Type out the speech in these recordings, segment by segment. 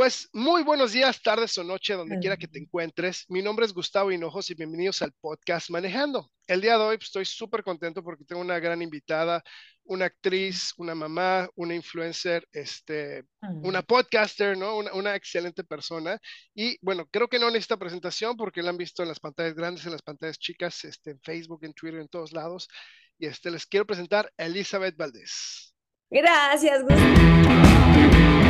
Pues muy buenos días, tardes o noche, donde quiera que te encuentres. Mi nombre es Gustavo Hinojos y bienvenidos al podcast Manejando. El día de hoy pues, estoy súper contento porque tengo una gran invitada, una actriz, una mamá, una influencer, este, una podcaster, ¿no? Una, excelente persona. Y bueno, creo que no necesita presentación porque la han visto en las pantallas grandes, en las pantallas chicas, este, en Facebook, en Twitter, en todos lados. Y este, les quiero presentar a Elizabeth Valdés. Gracias, Gustavo.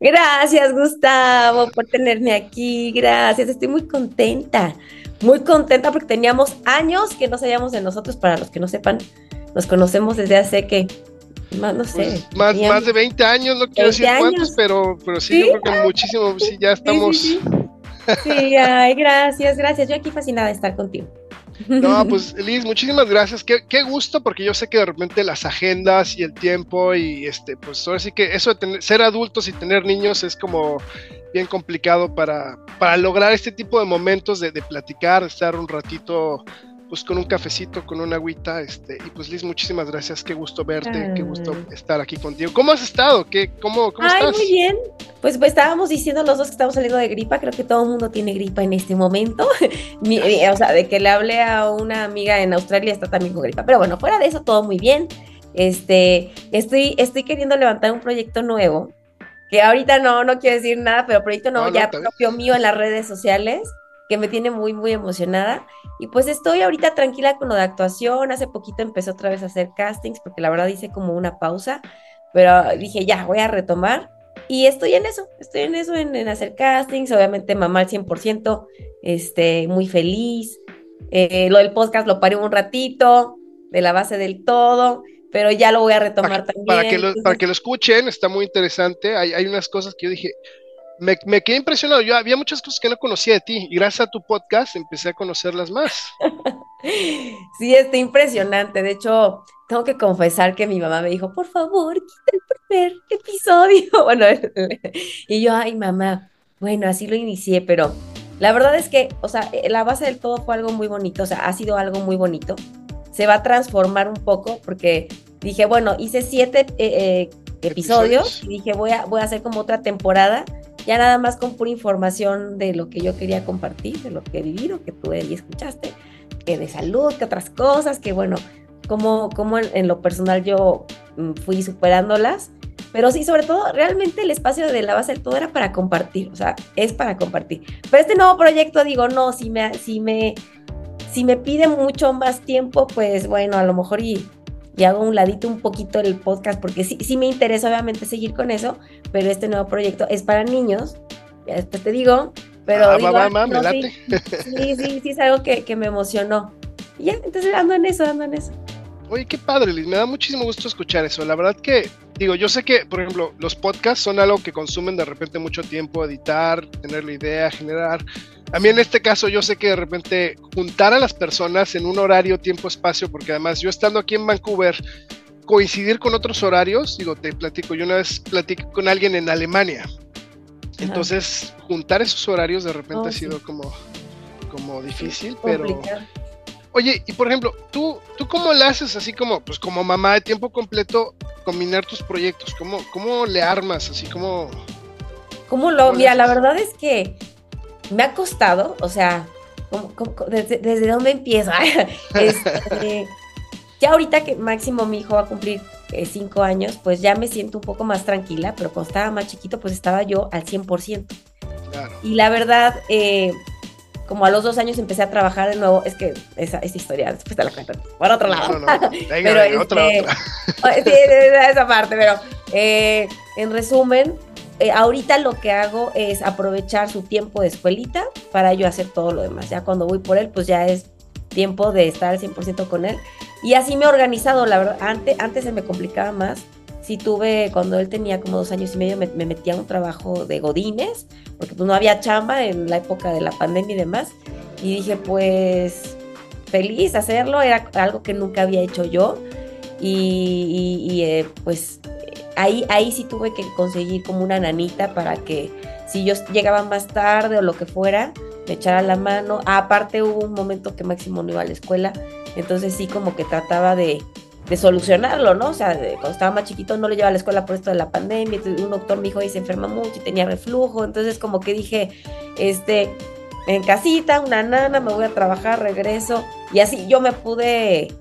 Gracias, Gustavo, por tenerme aquí. Gracias, estoy muy contenta. Muy contenta porque teníamos años que no sabíamos de nosotros. Para los que no sepan, nos conocemos desde hace que, más, no sé. Pues, más, más de 20 años, no quiero decir cuántos, pero, pero sí, yo creo que muchísimo, sí, ya estamos. sí, ay, gracias, gracias. Yo aquí fascinada de estar contigo. No, pues Liz, muchísimas gracias. Qué, qué, gusto, porque yo sé que de repente las agendas y el tiempo y este, pues ahora sí que eso de ser adultos y tener niños es como bien complicado para, para lograr este tipo de momentos de, de platicar, estar un ratito pues con un cafecito, con una agüita, este, y pues Liz, muchísimas gracias, qué gusto verte, qué gusto estar aquí contigo. ¿Cómo has estado? ¿Qué, cómo, cómo Ay, muy bien. Pues, pues, estábamos diciendo los dos que estamos saliendo de gripa, creo que todo el mundo tiene gripa en este momento. o sea, de que le hablé a una amiga en Australia está también con gripa. Pero bueno, fuera de eso, todo muy bien. Este, estoy, estoy queriendo levantar un proyecto nuevo, que ahorita no, no quiero decir nada, pero proyecto nuevo ya propio mío en las redes sociales que me tiene muy, muy emocionada. Y pues estoy ahorita tranquila con lo de actuación. Hace poquito empecé otra vez a hacer castings, porque la verdad hice como una pausa, pero dije, ya, voy a retomar. Y estoy en eso, estoy en eso, en, hacer castings, obviamente mamá al 100%, este, muy feliz. Eh, lo del podcast lo paré un ratito, de la base del todo, pero ya lo voy a retomar también. Para que, lo, para que lo escuchen, está muy interesante. Hay, hay unas cosas que yo dije, me, me, quedé impresionado. Yo había muchas cosas que no conocía de ti y gracias a tu podcast empecé a conocerlas más. sí, está impresionante. De hecho, tengo que confesar que mi mamá me dijo, por favor, quita el primer episodio. Bueno, y yo, ay, mamá, bueno, así lo inicié, pero la verdad es que, o sea, eh, la base del todo fue algo muy bonito, o sea, ha sido algo muy bonito. Se va a transformar un poco porque dije, bueno, hice siete eh, eh, episodios, y dije, voy a, voy a hacer como otra temporada ya nada más con pura información de lo que yo quería compartir, de lo que he vivido, que tú y escuchaste, que de salud, que otras cosas, que bueno, como, como en, lo personal yo mm, fui superándolas. Pero sí, sobre todo, realmente el espacio de la base del todo era para compartir, o sea, es para compartir. Pero este nuevo proyecto, digo, no, si me, si me, si me pide mucho más tiempo, pues bueno, a lo mejor y y hago un ladito un poquito el podcast porque sí, sí me interesa obviamente seguir con eso, pero este nuevo proyecto es para niños, ya después te digo, pero ah, Sí, sí, sí, es algo que, que me emocionó. Y ya, entonces ando en eso, ando en eso. Oye, qué padre, Liz, me da muchísimo gusto escuchar eso. La verdad que, digo, yo sé que, por ejemplo, los podcasts son algo que consumen de repente mucho tiempo, editar, tener la idea, generar. A mí en este caso yo sé que de repente juntar a las personas en un horario, tiempo, espacio, porque además yo estando aquí en Vancouver, coincidir con otros horarios, digo, te platico, yo una vez platiqué con alguien en Alemania. Entonces, juntar esos horarios de repente oh, ha sido como, como difícil, pero... Oye, y por ejemplo, ¿tú, ¿tú cómo le haces así como, pues como mamá de tiempo completo, combinar tus proyectos? ¿Cómo, cómo le armas así como... ¿Cómo lo? Mira, la verdad es que me ha costado, o sea, desde, dónde empiezo? este, ya ahorita que máximo mi hijo va a cumplir eh, cinco años, pues ya me siento un poco más tranquila, pero cuando estaba más chiquito, pues estaba yo al 100%. Claro. Y la verdad, eh, como a los dos años empecé a trabajar de nuevo, es que esa, esa historia después te la cuento por otro lado. No, no, pero este, otra, sí, esa parte, pero eh, en resumen, eh, ahorita lo que hago es aprovechar su tiempo de escuelita para yo hacer todo lo demás. Ya cuando voy por él, pues ya es tiempo de estar al 100% con él. Y así me he organizado, la verdad, antes, antes se me complicaba más sí tuve, cuando él tenía como dos años y medio, me, metía a un trabajo de godines, porque pues no había chamba en la época de la pandemia y demás. Y dije, pues, feliz hacerlo, era algo que nunca había hecho yo y, eh, pues ahí, ahí sí tuve que conseguir como una nanita para que si yo llegaba más tarde o lo que fuera, me echara la mano. aparte hubo un momento que Máximo no iba a la escuela, entonces sí como que trataba de, solucionarlo, ¿no? O sea, cuando estaba más chiquito no lo llevaba a la escuela por esto de la pandemia, entonces un doctor me dijo, y se enferma mucho y tenía reflujo, entonces como que dije, este, en casita, una nana, me voy a trabajar, regreso, y así yo me pude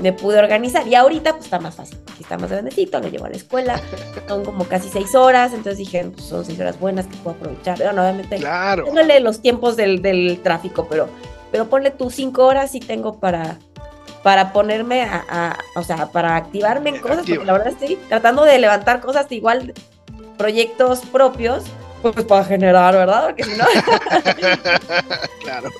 me pude organizar. Y ahorita pues está más fácil, está más grandecito, lo llevo a la escuela, son como casi seis horas, entonces dije, pues son seis horas buenas que puedo aprovechar. Bueno, obviamente, claro. los tiempos del, tráfico, pero, pero ponle tus cinco horas y tengo para, para ponerme a, o sea, para activarme en cosas, porque la verdad estoy tratando de levantar cosas igual, proyectos propios, pues para generar, ¿verdad? Porque si no... claro.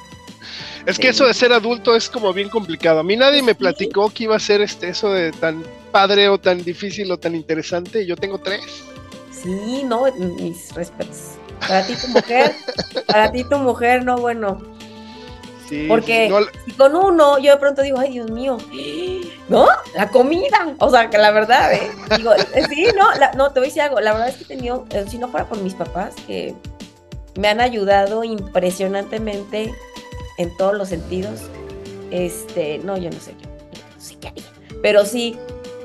Es que eso de ser adulto es como bien complicado. A mí nadie me platicó que iba a ser este eso de tan padre o tan difícil o tan interesante. Yo tengo tres. Sí, no, mis respetos. Para ti tu mujer, para ti tu mujer, no, bueno. Sí, Porque si con uno yo de pronto digo, ay Dios mío, ¿no? La comida. O sea, que la verdad, ¿eh? Digo, eh, sí, no, no, te voy a decir algo. La verdad es que he tenido, eh, si no fuera por mis papás, que me han ayudado impresionantemente en todos los sentidos. Este, no, yo no sé, yo no sé qué haría. Pero sí,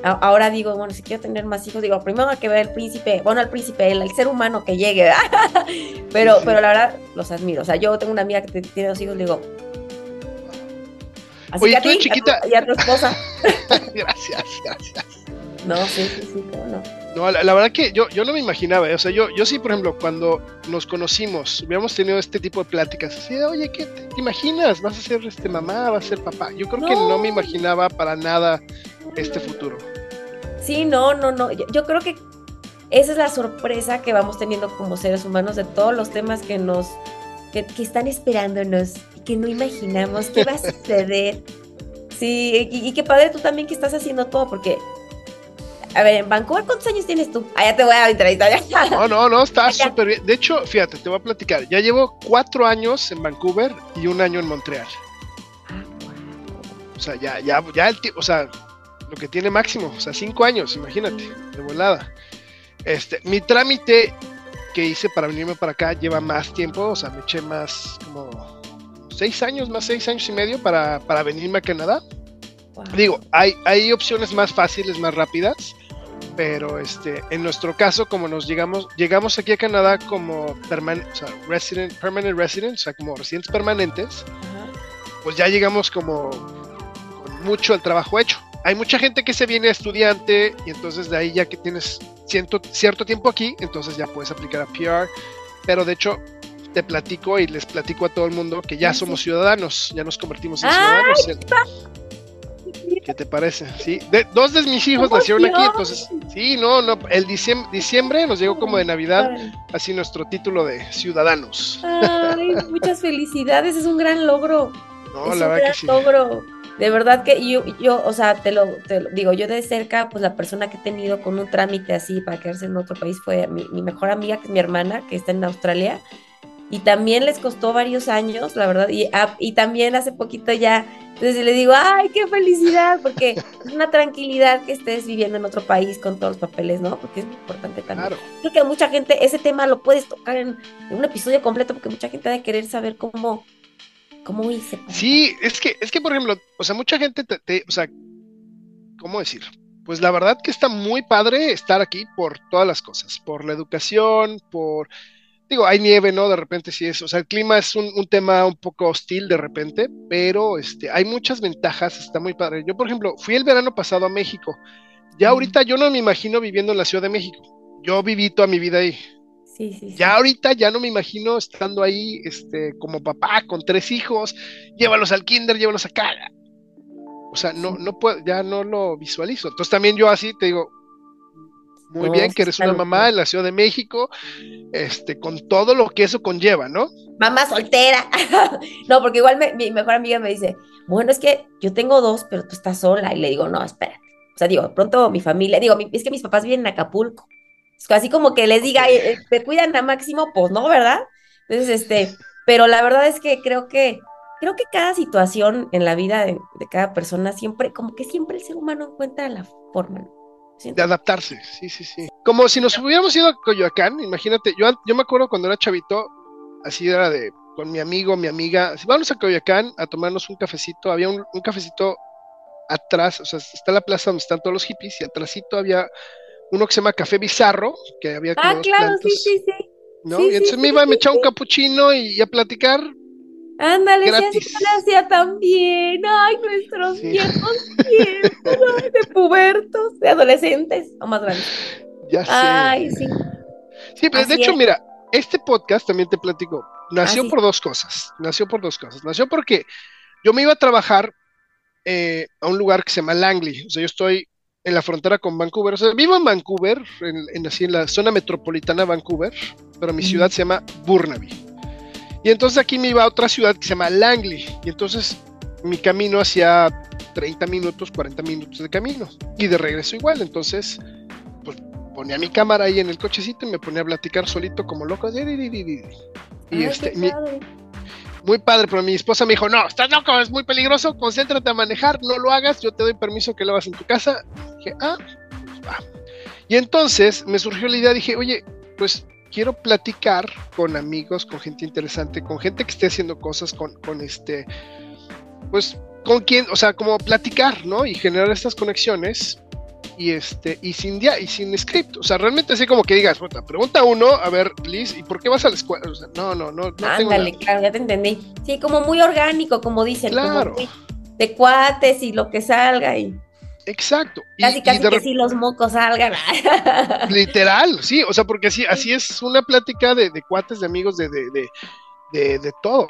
ahora digo, bueno, si quiero tener más hijos, digo, primero hay que ver el príncipe, bueno, el príncipe, el, ser humano que llegue, pero, pero la verdad, los admiro. O sea, yo tengo una amiga que tiene dos hijos, le digo, Así Oye, que a chiquita. Y a tu esposa. gracias, gracias. No, sí, sí, sí, no. No, la, verdad que yo, yo no me imaginaba, ¿eh? o sea, yo, yo sí, por ejemplo, cuando nos conocimos, hubiéramos tenido este tipo de pláticas, así de, oye, ¿qué te, imaginas? ¿Vas a ser este mamá? ¿Vas a ser papá? Yo creo que no me imaginaba para nada este futuro. Sí, no, no, no, yo, creo que esa es la sorpresa que vamos teniendo como seres humanos de todos los temas que nos, que, que están esperándonos, que no imaginamos, qué va a suceder. Sí, y, y qué padre tú también que estás haciendo todo, porque a ver, en Vancouver, ¿cuántos años tienes tú? Ah, ya te voy a entrevistar. No, no, no, está súper bien. De hecho, fíjate, te voy a platicar. Ya llevo cuatro años en Vancouver y un año en Montreal. O sea, ya, ya, ya el tiempo, o sea, lo que tiene máximo, o sea, cinco años, imagínate, de volada. Este, mi trámite que hice para venirme para acá lleva más tiempo, o sea, me eché más como seis años, más seis años y medio para, para venirme a Canadá. Digo, hay, hay opciones más fáciles, más rápidas pero este, en nuestro caso, como nos llegamos, llegamos aquí a Canadá como o sea, resident, permanent residents, o sea, como residentes permanentes, pues ya llegamos como con mucho el trabajo hecho. Hay mucha gente que se viene estudiante y entonces de ahí ya que tienes cierto, cierto tiempo aquí, entonces ya puedes aplicar a PR, pero de hecho te platico y les platico a todo el mundo que ya somos ciudadanos, ya nos convertimos en ciudadanos. ¿Qué te parece? Sí, dos de mis hijos nacieron aquí, entonces, sí, no, no, el diciembre, diciembre nos llegó como de Navidad, así nuestro título de ciudadanos. Ay, muchas felicidades, es un gran logro. No, la verdad que sí. logro. De verdad que yo, yo, o sea, te lo, digo, yo de cerca, pues la persona que he tenido con un trámite así para quedarse en otro país fue mi, mi mejor amiga, que es mi hermana, que está en Australia y también les costó varios años, la verdad, y, ah, y también hace poquito ya, entonces le digo, ay, qué felicidad, porque es una tranquilidad que estés viviendo en otro país con todos los papeles, ¿no? Porque es muy importante también. Creo que mucha gente, ese tema lo puedes tocar en, un episodio completo, porque mucha gente ha de querer saber cómo, cómo hice. Sí, es que, es que, por ejemplo, o sea, mucha gente te, o sea, ¿cómo decir? Pues la verdad que está muy padre estar aquí por todas las cosas, por la educación, por digo, hay nieve, ¿no? De repente sí es, o sea, el clima es un, tema un poco hostil de repente, pero este, hay muchas ventajas, está muy padre. Yo, por ejemplo, fui el verano pasado a México. Ya ahorita yo no me imagino viviendo en la Ciudad de México. Yo viví toda mi vida ahí. Sí, sí, Ya ahorita ya no me imagino estando ahí, este, como papá con tres hijos, llévalos al kinder, llévalos acá. O sea, no, no puedo, ya no lo visualizo. Entonces también yo así te digo, muy bien, que eres una mamá en la Ciudad de México, este, con todo lo que eso conlleva, ¿no? Mamá soltera. no, porque igual mi mejor amiga me dice, bueno, es que yo tengo dos, pero tú estás sola. Y le digo, no, espera. O sea, digo, pronto mi familia, digo, es que mis papás viven en Acapulco. Así como que les diga, eh, eh, te cuidan a máximo, pues no, ¿verdad? Entonces, este, pero la verdad es que creo que creo que cada situación en la vida de, cada persona siempre, como que siempre el ser humano encuentra la forma, De adaptarse, sí, sí, sí. Como si nos hubiéramos ido a Coyoacán, imagínate, yo, yo me acuerdo cuando era chavito, así era de, con mi amigo, mi amiga, vamos a Coyoacán a tomarnos un cafecito, había un, cafecito atrás, o sea, está la plaza donde están todos los hippies y atrásito había uno que se llama Café Bizarro, que había como Ah, claro, sí, sí, sí. ¿no? y entonces me iba, a me echaba un capuchino y, a platicar Ándale, sí, lo hacía también. Ay, nuestros viejos tiempos de pubertos, de adolescentes o más grandes. Ya sé. Ay, sí. Sí, pero de hecho, mira, este podcast también te platico. Nació ah, por dos cosas. Nació por dos cosas. Nació porque yo me iba a trabajar eh, a un lugar que se llama Langley. O sea, yo estoy en la frontera con Vancouver. O sea, vivo en Vancouver, en, así en la zona metropolitana de Vancouver, pero mi ciudad se llama Burnaby. Y entonces aquí me iba a otra ciudad que se llama Langley. Y entonces mi camino hacía 30 minutos, 40 minutos de camino. Y de regreso igual. Entonces, pues ponía mi cámara ahí en el cochecito y me ponía a platicar solito como loco. Y este, muy padre, pero mi esposa me dijo, no, estás loco, es muy peligroso, concéntrate a manejar, no lo hagas, yo te doy permiso que lo hagas en tu casa. dije, ah, pues va. Y entonces me surgió la idea, dije, oye, pues quiero platicar con amigos, con gente interesante, con gente que esté haciendo cosas, con, con este, pues, con quien, o sea, como platicar, ¿no? Y generar estas conexiones y este, y sin día, y sin script. O sea, realmente así como que digas, pregunta uno, a ver, Liz, ¿y por qué vas a la escuela? O sea, no, no, no, no. Ándale, claro, ya te entendí. Sí, como muy orgánico, como dicen. Claro. de cuates y lo que salga y. Exacto. Casi, casi que si los mocos salgan. Literal, sí, o sea, porque así, así es una plática de, de cuates, de amigos, de, de, de, de, todo.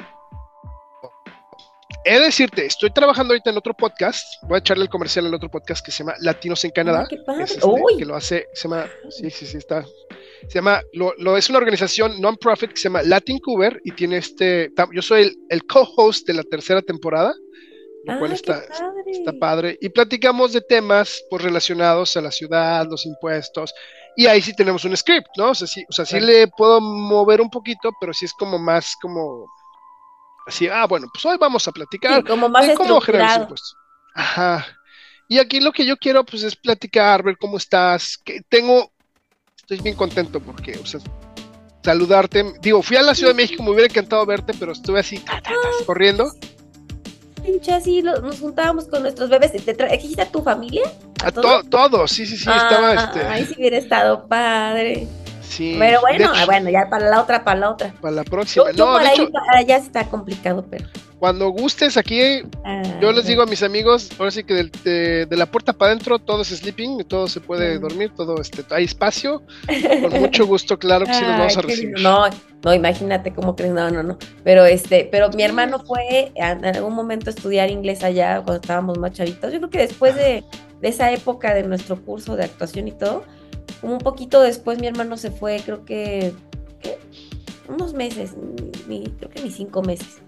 He de decirte, estoy trabajando ahorita en otro podcast, voy a echarle el comercial en otro podcast que se llama Latinos en Canadá. qué padre. Este, que lo hace, se llama, sí, sí, sí, está. Se llama, lo, lo es una organización non-profit que se llama Latin Cuber y tiene este, yo soy el, el co-host de la tercera temporada lo cual está padre. está padre. Y platicamos de temas pues, relacionados a la ciudad, los impuestos, y ahí sí tenemos un script, ¿no? O sea, sí, o sea, sí le puedo mover un poquito, pero sí es como más como así, ah, bueno, pues hoy vamos a platicar como más de cómo generar impuestos. Ajá. Y aquí lo que yo quiero pues es platicar, ver cómo estás, que tengo estoy bien contento porque, o sea, saludarte. Digo, fui a la Ciudad de México, me hubiera encantado verte, pero estuve así corriendo así nos juntábamos con nuestros bebés. ¿Te trajiste a tu familia? ¿A, todos? sí, sí, sí, estaba ah, este. Ahí sí hubiera estado padre. Sí. Pero bueno, bueno, ya para la otra, para la otra. Para la próxima. no, para ahí, para allá está complicado, pero. Cuando gustes aquí, ah, yo les digo a mis amigos, ahora sí que de, la puerta para adentro todo es sleeping, todo se puede dormir, todo este, hay espacio. Con mucho gusto, claro que sí nos vamos a recibir. No, no, imagínate cómo crees, no, no, no. Pero este, pero mi hermano fue en algún momento a estudiar inglés allá cuando estábamos más chavitos. Yo creo que después de, esa época de nuestro curso de actuación y todo, como un poquito después mi hermano se fue, creo que, unos meses, creo que ni cinco meses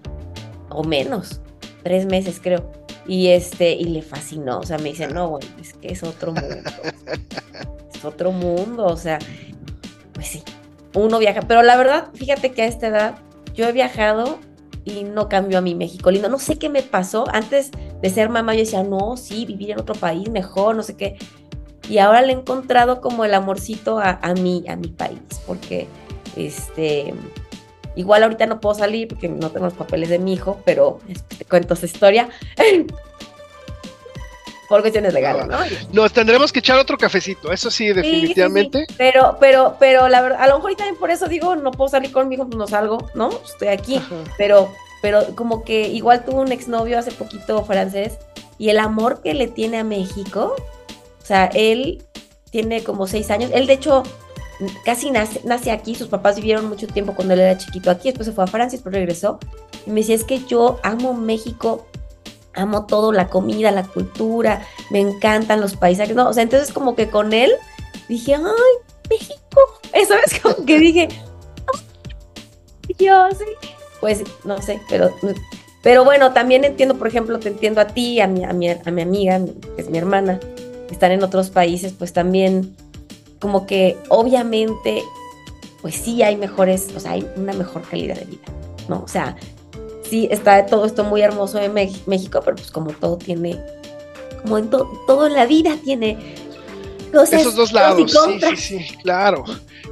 o menos, tres meses creo. Y este, y le fascinó, o sea, me dice, no, güey, es que es otro mundo. es otro mundo, o sea, pues sí, uno viaja. Pero la verdad, fíjate que a esta edad yo he viajado y no cambió a mi México lindo. No sé qué me pasó. Antes de ser mamá, yo decía, no, sí, vivir en otro país mejor, no sé qué. Y ahora le he encontrado como el amorcito a, a mí, a mi país, porque este Igual ahorita no puedo salir porque no tengo los papeles de mi hijo, pero te cuento esa historia. Por cuestiones legales, ¿no? Nos tendremos que echar otro cafecito, eso sí, definitivamente. Pero, pero, pero la verdad, a lo mejor también por eso digo, no puedo salir con mi hijo, pues no salgo, ¿no? Estoy aquí. Pero, pero como que igual tuvo un exnovio hace poquito francés y el amor que le tiene a México, o sea, él tiene como seis años. Él, de hecho, casi nace, nace, aquí, sus papás vivieron mucho tiempo cuando él era chiquito aquí, después se fue a Francia, después regresó. Y me decía, es que yo amo México, amo todo, la comida, la cultura, me encantan los paisajes, ¿no? O sea, entonces como que con él dije, ay, México, eso es como que dije, yo sí, pues no sé, pero, pero bueno, también entiendo, por ejemplo, te entiendo a ti, a mi, a mi, a mi amiga, que es mi hermana, están en otros países, pues también como que obviamente, pues sí hay mejores, o sea, hay una mejor calidad de vida, ¿no? O sea, sí, está todo esto muy hermoso en México, pero pues como todo tiene, como en todo en la vida tiene cosas. Esos dos lados, sí, sí, sí, claro.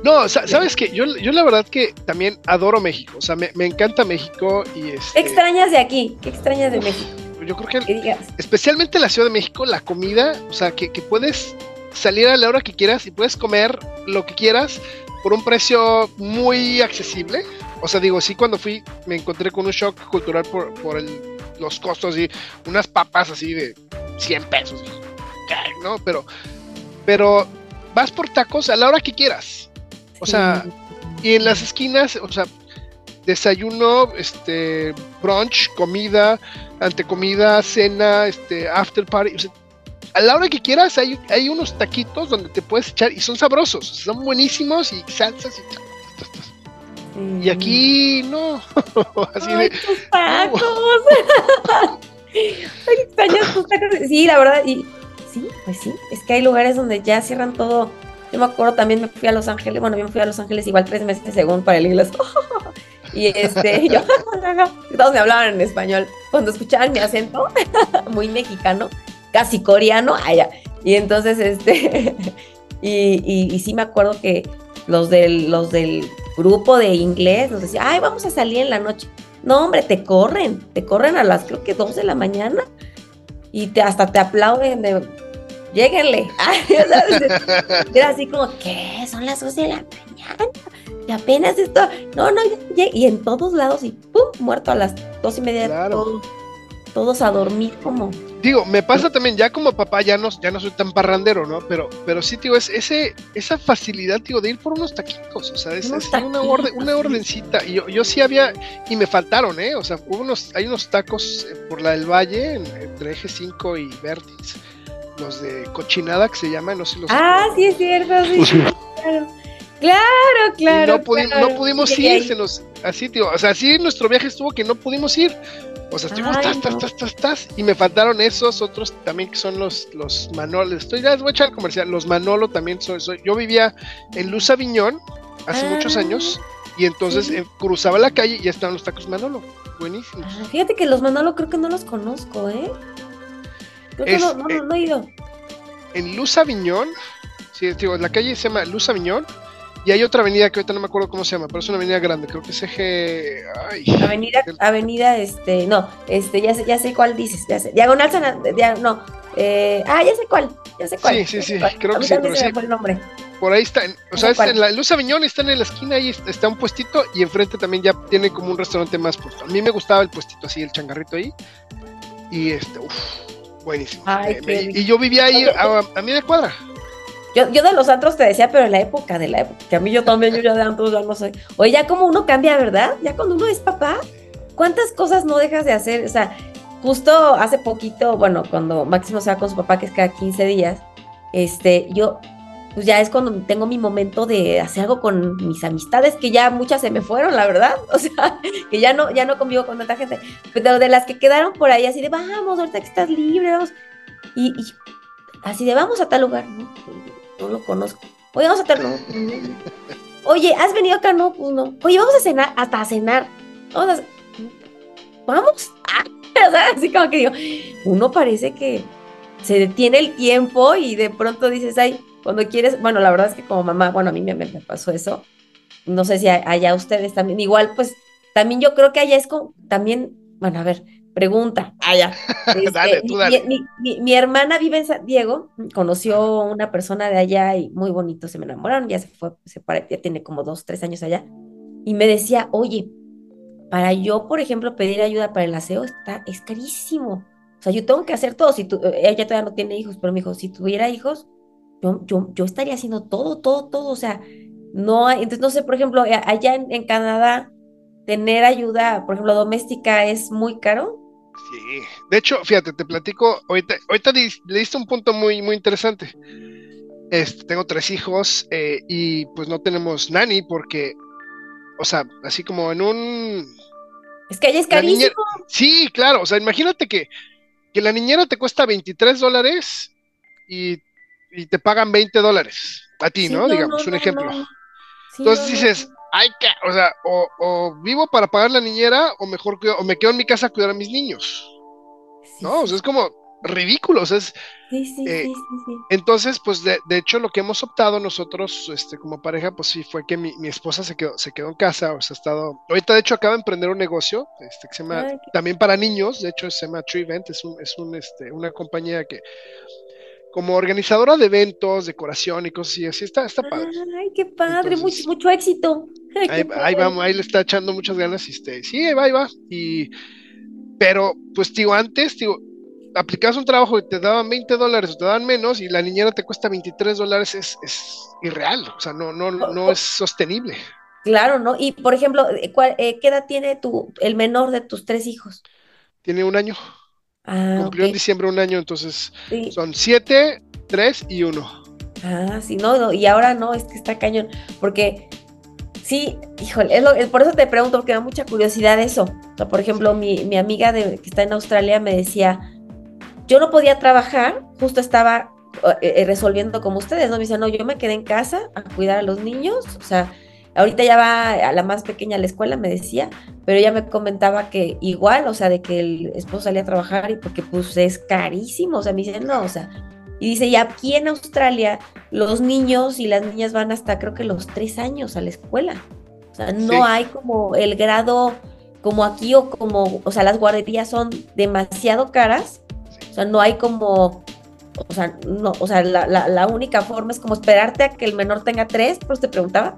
No, sabes que yo, yo la verdad que también adoro México, o sea, me, encanta México y es. Este extrañas de aquí? ¿Qué extrañas de México? Yo creo que, especialmente la Ciudad de México, la comida, o sea, que, que puedes salir a la hora que quieras y puedes comer lo que quieras por un precio muy accesible. O sea, digo, sí, cuando fui me encontré con un shock cultural por, por el, los costos y unas papas así de 100 pesos. ¿no? Pero, pero vas por tacos a la hora que quieras. O sea, y en las esquinas, o sea, desayuno, este, brunch, comida, antecomida, cena, este, after party, o sea, a la hora que quieras hay, hay unos taquitos donde te puedes echar y son sabrosos, son buenísimos y salsas y Y aquí no, así Ay, de tus tacos. Ay, Sí, la verdad, y sí, pues sí, es que hay lugares donde ya cierran todo yo me acuerdo también me fui a Los Ángeles, bueno, yo me fui a Los Ángeles igual tres meses según para el inglés. y este, yo, todos me hablaban en español. Cuando escuchaban mi acento, muy mexicano, casi coreano, allá. Y entonces, este, y, y, sí me acuerdo que los del, los del grupo de inglés nos decían, ay, vamos a salir en la noche. No, hombre, te corren, te corren a las creo que dos de la mañana y te, hasta te aplauden de lléguenle. Era así como, ¿qué? Son las 12 de la mañana. Y apenas esto, no, no, y en todos lados y pum, muerto a las dos y media. todos a dormir como. Digo, me pasa también, ya como papá ya no, ya no soy tan parrandero, ¿no? Pero, pero sí, digo, es ese, esa facilidad, digo, de ir por unos taquitos, o sea, es, una, orden, una ordencita. Y yo, yo sí había, y me faltaron, ¿eh? O sea, hubo unos, hay unos tacos por la del Valle, entre Eje 5 y Vértiz los de cochinada que se llaman, no sé los. Ah, sí es cierto, sí, claro. Claro, claro. no, pudimos ir, se nos, así, tío, o sea, así nuestro viaje estuvo que no pudimos ir. O sea, estuvimos tas, tas, tas, tas, y me faltaron esos otros también que son los, los Manolo. Estoy ya, les voy a echar comercial. Los Manolo también son, yo vivía en Luz Aviñón hace ah. muchos años y entonces eh, cruzaba la calle y ya estaban los tacos Manolo. Buenísimos. Ah, fíjate que los Manolo creo que no los conozco, ¿eh? no, no, no, he ido. En Luz Aviñón, sí, digo, la calle se llama Luz Aviñón, y hay otra avenida que ahorita no me acuerdo cómo se llama, pero es una avenida grande, creo que es eje. avenida, avenida, este, no, este, ya sé, ya sé cuál dices, ya sé. Diagonal San, no, eh, ah, ya sé cuál, ya sé cuál. Sí, sí, sí, creo que sí, pero sí. El nombre. Por ahí está, o sea, en la Luz Aviñón está en la esquina, ahí está un puestito y enfrente también ya tiene como un restaurante más puesto. A mí me gustaba el puestito así, el changarrito ahí. Y este, uff, Buenísimo. y yo vivía ahí a, a de cuadra. Yo, de los antros te decía, pero en la época de la época, que a mí yo también, yo ya de antros ya no sé. Oye, ya como uno cambia, ¿verdad? Ya cuando uno es papá, ¿cuántas cosas no dejas de hacer? O sea, justo hace poquito, bueno, cuando Máximo se va con su papá, que es cada 15 días, este, yo pues ya es cuando tengo mi momento de hacer algo con mis amistades, que ya muchas se me fueron, la verdad. O sea, que ya no, ya no convivo con tanta gente. Pero de las que quedaron por ahí, así de vamos, ahorita que estás libre, vamos. Y, así de vamos a tal lugar, ¿no? No lo conozco. Oye, vamos a lugar. Oye, ¿has venido acá? No, pues no. Oye, vamos a cenar, hasta a cenar. Vamos a... ¿Vamos? Ah, o sea, así como que digo, uno parece que se detiene el tiempo y de pronto dices, ay, cuando quieres, bueno, la verdad es que como mamá, bueno, a mí me, me pasó eso. No sé si allá ustedes también, igual, pues también yo creo que allá es como, también, bueno, a ver, pregunta, allá. dale, tú dale. Mi, mi, hermana vive en San Diego, conoció una persona de allá y muy bonito, se me enamoraron, ya se fue, se ya tiene como dos, tres años allá, y me decía, oye, para yo, por ejemplo, pedir ayuda para el aseo está, es carísimo. O sea, yo tengo que hacer todo. Si tú, ella todavía no tiene hijos, pero me dijo, si tuviera hijos, yo, yo, estaría haciendo todo, todo, todo, o sea, no, entonces no sé, por ejemplo, allá en, Canadá, tener ayuda, por ejemplo, doméstica es muy caro. Sí, de hecho, fíjate, te platico, ahorita, ahorita le diste un punto muy, muy interesante. Este, tengo tres hijos eh, y pues no tenemos nani porque, o sea, así como en un... Es que allá es carísimo. sí, claro, o sea, imagínate que, que la niñera te cuesta 23 dólares y y te pagan 20 dólares a ti, ¿no? Digamos, un ejemplo. Entonces dices, hay que, o sea, o, vivo para pagar la niñera o mejor o me quedo en mi casa a cuidar a mis niños. no, o sea, es como ridículo, o sea, es, Sí, sí, eh, sí, sí, sí. entonces, pues de, de, hecho lo que hemos optado nosotros, este, como pareja, pues sí, fue que mi, mi, esposa se quedó, se quedó en casa, o sea, ha estado, ahorita de hecho acaba de emprender un negocio, este, que se llama, Ay, también para niños, de hecho se llama Tree Event, es un, es un, este, una compañía que, como organizadora de eventos, decoración y cosas así, así está, está padre. Ay, qué padre, Entonces, mucho, mucho éxito. Ay, Ahí, ahí vamos, ahí le está echando muchas ganas, este, sí, ahí va, ahí va, y, pero, pues, digo, antes, digo, aplicabas un trabajo y te daban 20 dólares o te daban menos y la niñera te cuesta 23 dólares, es, es irreal, o sea, no, no, no es sostenible. Claro, ¿no? Y por ejemplo, eh, ¿cuál- eh, ¿qué edad tiene tu, el menor de tus tres hijos? Tiene un año, Ah, cumplió en diciembre un año, entonces Sí. son 7, 3 y 1. Ah, sí, no, no, y ahora no, es que está cañón, porque sí, híjole, es lo- es por eso te pregunto, porque me da mucha curiosidad eso. O sea, por ejemplo, mi, mi amiga de, que está en Australia me decía, yo no podía trabajar, justo estaba eh, eh, resolviendo como ustedes, ¿no? Me dice, no, yo me quedé en casa a cuidar a los niños, o sea, ahorita ya va a la más pequeña a la escuela, me decía, pero ella me comentaba que igual, o sea, de que el esposo salía a trabajar y porque pues es carísimo, o sea, me dice, no, o sea, y dice, y aquí en Australia los niños y las niñas van hasta creo que los tres años a la escuela. O sea, no Sí. hay como el grado como aquí o como, o sea, las guarderías son demasiado caras. O sea, no hay como, o sea, no, o sea, la, la- la única forma es como esperarte a que el menor tenga tres, por eso te preguntaba,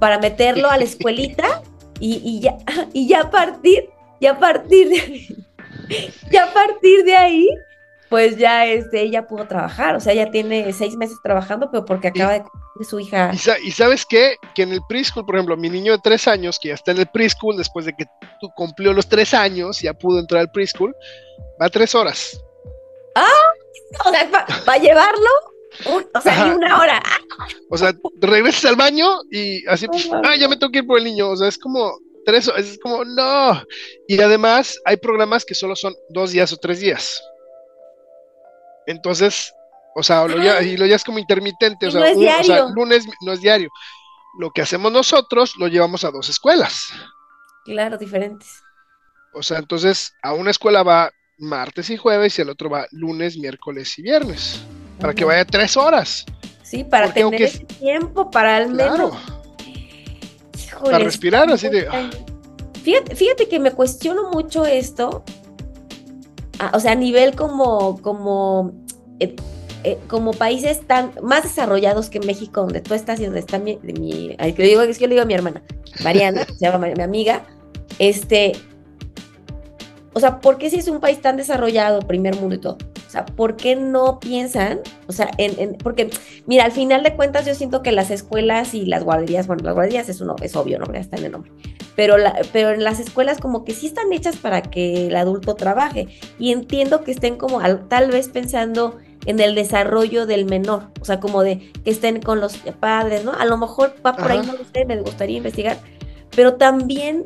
para meterlo a la escuelita y, y ya, y ya a partir, ya a partir de, ya a partir de ahí, pues ya este, ella pudo trabajar, o sea, ella tiene seis meses trabajando, pero porque acaba de su hija. Y, sa- y sabes qué? Que en el preschool, por ejemplo, mi niño de 3 años, que ya está en el preschool, después de que tú cumplió los 3 años, ya pudo entrar al preschool, va a 3 horas. O sea, para llevarlo, un- o sea, ni una hora. O sea, regresas al baño y así, ah, ya me tengo que ir por el niño. O sea, es como tres, es como, no. Y además hay programas que solo son dos días o tres días. Entonces, o sea, lo ya, y lo ya es como intermitente. O Y sea, no es un- o sea, diario. lunes no es diario. Lo que hacemos nosotros lo llevamos a dos escuelas. Claro, diferentes. O sea, entonces a una escuela va martes y jueves y al otro va lunes, miércoles y viernes. Para que vaya tres horas. Sí, para Porque tener aunque ese tiempo, para al menos. Claro. Para respirar así de. Fíjate, fíjate que me cuestiono mucho esto, o sea, a nivel como, como, eh, eh, como países tan más desarrollados que México, donde tú estás y donde está mi, de mi que digo, es que yo le digo a mi hermana, Mariana, se llama mi, mi amiga, este, o sea, ¿por qué si es un país tan desarrollado, primer mundo y todo? O sea, ¿por qué no piensan? O sea, en, en- porque, mira, al final de cuentas yo siento que las escuelas y las guarderías, bueno, las guarderías es uno, es obvio, ¿no? Ya está en el nombre. Pero, la, pero en las escuelas como que sí están hechas para que el adulto trabaje. Y entiendo que estén como al- tal vez pensando en el desarrollo del menor. O sea, como de que estén con los padres, ¿no? A lo mejor va por ahí, Ajá. no lo sé, me gustaría investigar. Pero también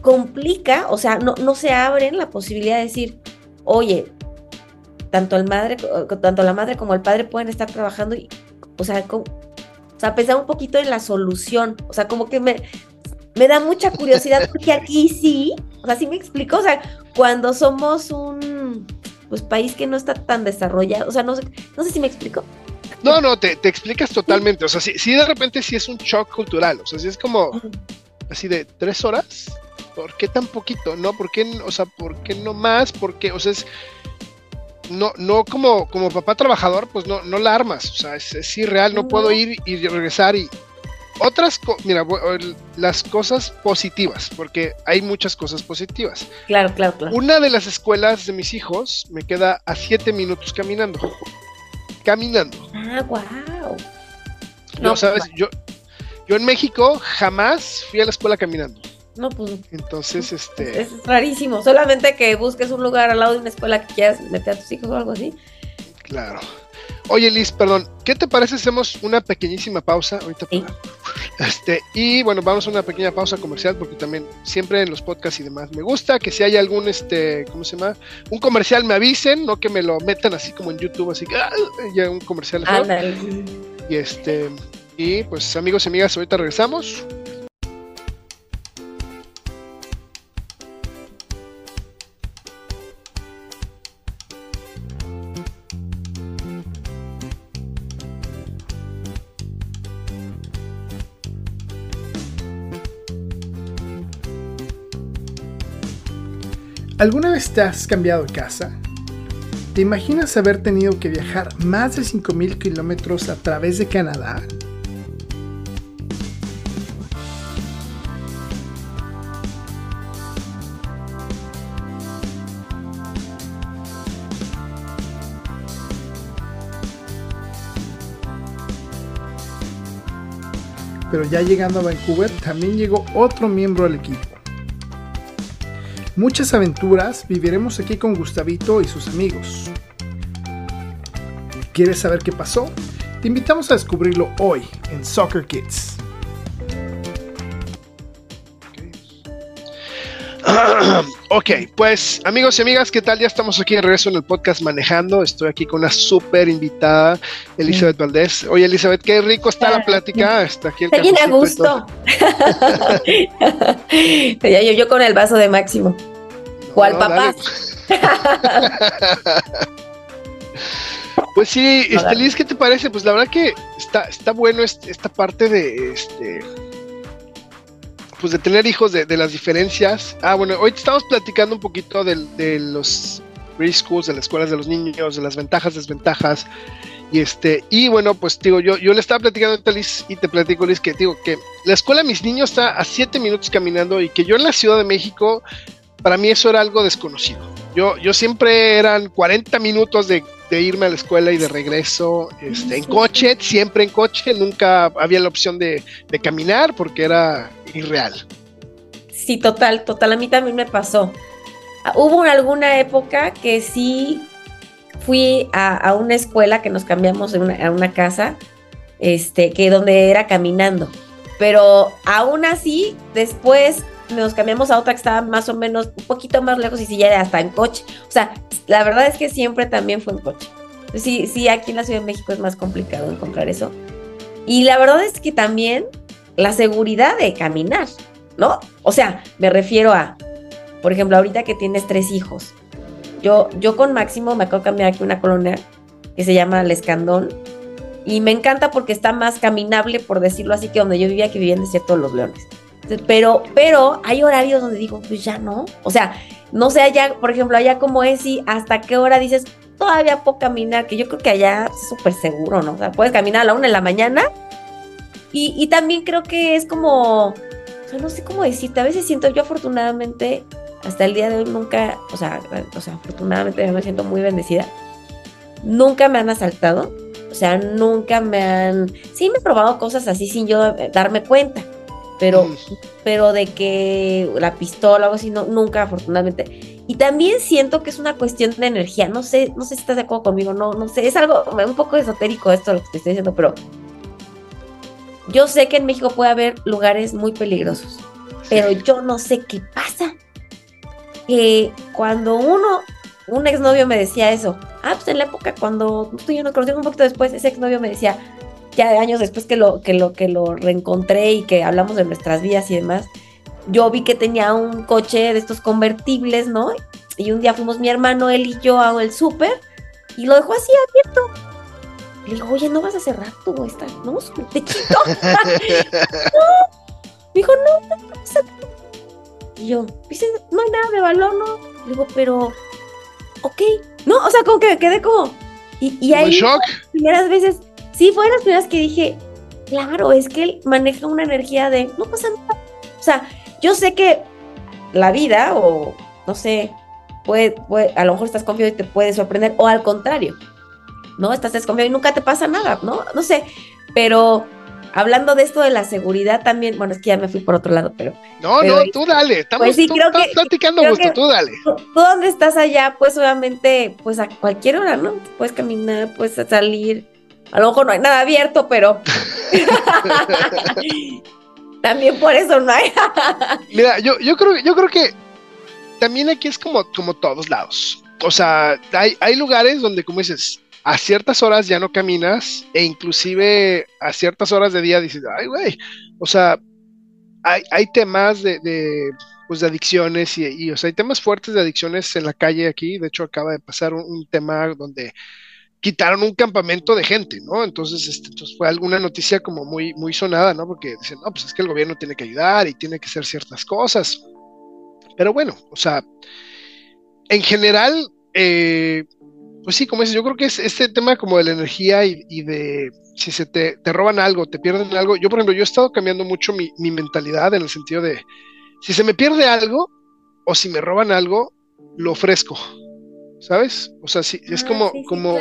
complica, o sea, no, no se abren la posibilidad de decir, oye, tanto el madre, tanto la madre como el padre pueden estar trabajando y, o sea, co- o sea, pensar un poquito en la solución, o sea, como que me, me da mucha curiosidad porque aquí sí, o sea, sí me explico, o sea, cuando somos un pues país que no está tan desarrollado, o sea, no sé, no sé si me explico. No, no, te, te explicas totalmente. O sea, sí, sí de repente sí es un shock cultural. O sea, sí es como así de tres horas. ¿Por qué tan poquito? No, ¿por qué, o sea, ¿por qué no más? ¿Por qué? O sea, es no, no como, como papá trabajador, pues no, no la armas. O sea, es, es irreal, no puedo ir y regresar y otras, mira, las cosas positivas, porque hay muchas cosas positivas. Claro, claro, claro. Una de las escuelas de mis hijos me queda a siete minutos caminando. Caminando. Ah, wow. No, No, sabes, pues, yo, yo en México jamás fui a la escuela caminando. No, pues Entonces, este, es rarísimo. Solamente que busques un lugar al lado de una escuela que quieras meter a tus hijos o algo así. claro. Oye, Liz, perdón, ¿qué te parece hacemos una pequeñísima pausa ahorita? Sí. para- Este, y bueno, vamos a una pequeña pausa comercial porque también siempre en los podcasts y demás me gusta que si hay algún, este, ¿cómo se llama? Un comercial me avisen, no que me lo metan así como en YouTube, así que ah, ya un comercial. Y este, y pues amigos y amigas, ahorita regresamos. ¿Alguna vez te has cambiado de casa? ¿Te imaginas haber tenido que viajar más de 5.000 kilómetros a través de Canadá? Pero ya llegando a Vancouver también llegó otro miembro al equipo. Muchas aventuras viviremos aquí con Gustavito y sus amigos. ¿Quieres saber qué pasó? Te invitamos a descubrirlo hoy en Soccer Kids. Ok, pues amigos y amigas, ¿qué tal? Ya estamos aquí de regreso en el podcast Manejando. Estoy aquí con una súper invitada, Elizabeth Valdés. Oye, Elizabeth, qué rico está la plática. Está aquí el Está bien a gusto. yo, yo con el vaso de máximo. ¿Cuál no, papá? pues sí, este, Liz, ¿qué te parece? Pues la verdad que está, está bueno esta parte de este pues de tener hijos, de, las diferencias. Ah, bueno, hoy estamos platicando un poquito de, de los preschools, de las escuelas de los niños, de las ventajas, desventajas. Y este, y bueno, pues digo, yo, yo le estaba platicando a Liz y te platico, Liz, que digo que la escuela de mis niños está a siete minutos caminando y que yo en la Ciudad de México, para mí eso era algo desconocido. Yo, yo siempre eran 40 minutos de, irme a la escuela y de regreso este, en coche, siempre en coche, nunca había la opción de, caminar porque era irreal. Sí, total, total, a mí también me pasó. Hubo alguna época que sí fui a, a una escuela que nos cambiamos una, a una casa, este, que donde era caminando. Pero aún así, después nos cambiamos a otra que estaba más o menos un poquito más lejos y sí ya era hasta en coche. O sea, la verdad es que siempre también fue en coche. Sí, sí, aquí en la Ciudad de México es más complicado encontrar eso. Y la verdad es que también la seguridad de caminar, ¿no? O sea, me refiero a, por ejemplo, ahorita que tienes tres hijos. Yo, yo con Máximo me acabo de cambiar aquí una colonia que se llama El Escandón. Y me encanta porque está más caminable, por decirlo así, que donde yo vivía, que vivía en Desierto de los Leones. Pero, pero hay horarios donde digo, pues ya no. O sea, no sé allá, por ejemplo, allá como es y hasta qué hora dices, todavía puedo caminar, que yo creo que allá es súper seguro, ¿no? O sea, puedes caminar a la una de la mañana. Y, y también creo que es como, o sea, no sé cómo decirte, a veces siento yo afortunadamente, hasta el día de hoy nunca, o sea, o sea, afortunadamente me siento muy bendecida. Nunca me han asaltado, o sea, nunca me han, sí me he probado cosas así sin yo darme cuenta pero, pero de que la pistola o algo así, no, nunca afortunadamente. Y también siento que es una cuestión de energía, no sé, no sé si estás de acuerdo conmigo, no, no sé, es algo un poco esotérico esto lo que te estoy diciendo, pero yo sé que en México puede haber lugares muy peligrosos, pero yo no sé qué pasa. Que cuando uno, un exnovio me decía eso, ah, pues en la época cuando tú y yo nos conocimos un poquito después, ese exnovio me decía, ya años después que lo, que lo, que lo reencontré y que hablamos de nuestras vidas y demás, yo vi que tenía un coche de estos convertibles, ¿no? Y un día fuimos mi hermano, él y yo a el súper y lo dejó así abierto. Le digo, oye, ¿no vas a cerrar tu esta? No, su techito. no. Me dijo, no, no, no, Y yo, dice, no hay nada de valor, ¿no? Le digo, pero, ok. No, o sea, como que me quedé como... Y, y ahí, shock? primeras veces, sí fue de las primeras que dije, claro, es que él maneja una energía de, no pasa nada. O sea, yo sé que la vida, o no sé, puede, a lo mejor estás confiado y te puede sorprender, o al contrario, ¿no? Estás desconfiado y nunca te pasa nada, ¿no? No sé, pero hablando de esto de la seguridad también, bueno, es que ya me fui por otro lado, pero... No, no, tú dale, estamos pues sí, creo que, platicando gusto, tú dale. Tú, donde estás allá, pues obviamente, pues a cualquier hora, ¿no? Puedes caminar, puedes salir, a lo mejor no hay nada abierto, pero también por eso no hay. Mira, yo, yo creo, yo creo que también aquí es como, como todos lados. O sea, hay, hay lugares donde, como dices, a ciertas horas ya no caminas e inclusive a ciertas horas de día dices, ay, güey, o sea, hay, hay temas de, de, pues, de adicciones y, o sea, hay temas fuertes de adicciones en la calle aquí. De hecho, acaba de pasar un tema donde quitaron un campamento de gente, ¿no? Entonces, este, entonces fue alguna noticia como muy, muy sonada, ¿no? Porque dicen, no, pues es que el gobierno tiene que ayudar y tiene que hacer ciertas cosas. Pero bueno, o sea, en general, eh, pues sí, como dices, yo creo que es este tema como de la energía y, de si se te, te, roban algo, te pierden algo. Yo, por ejemplo, yo he estado cambiando mucho mi, mentalidad en el sentido de si se me pierde algo o si me roban algo, lo ofrezco. ¿Sabes? O sea, si, es ah, como, como,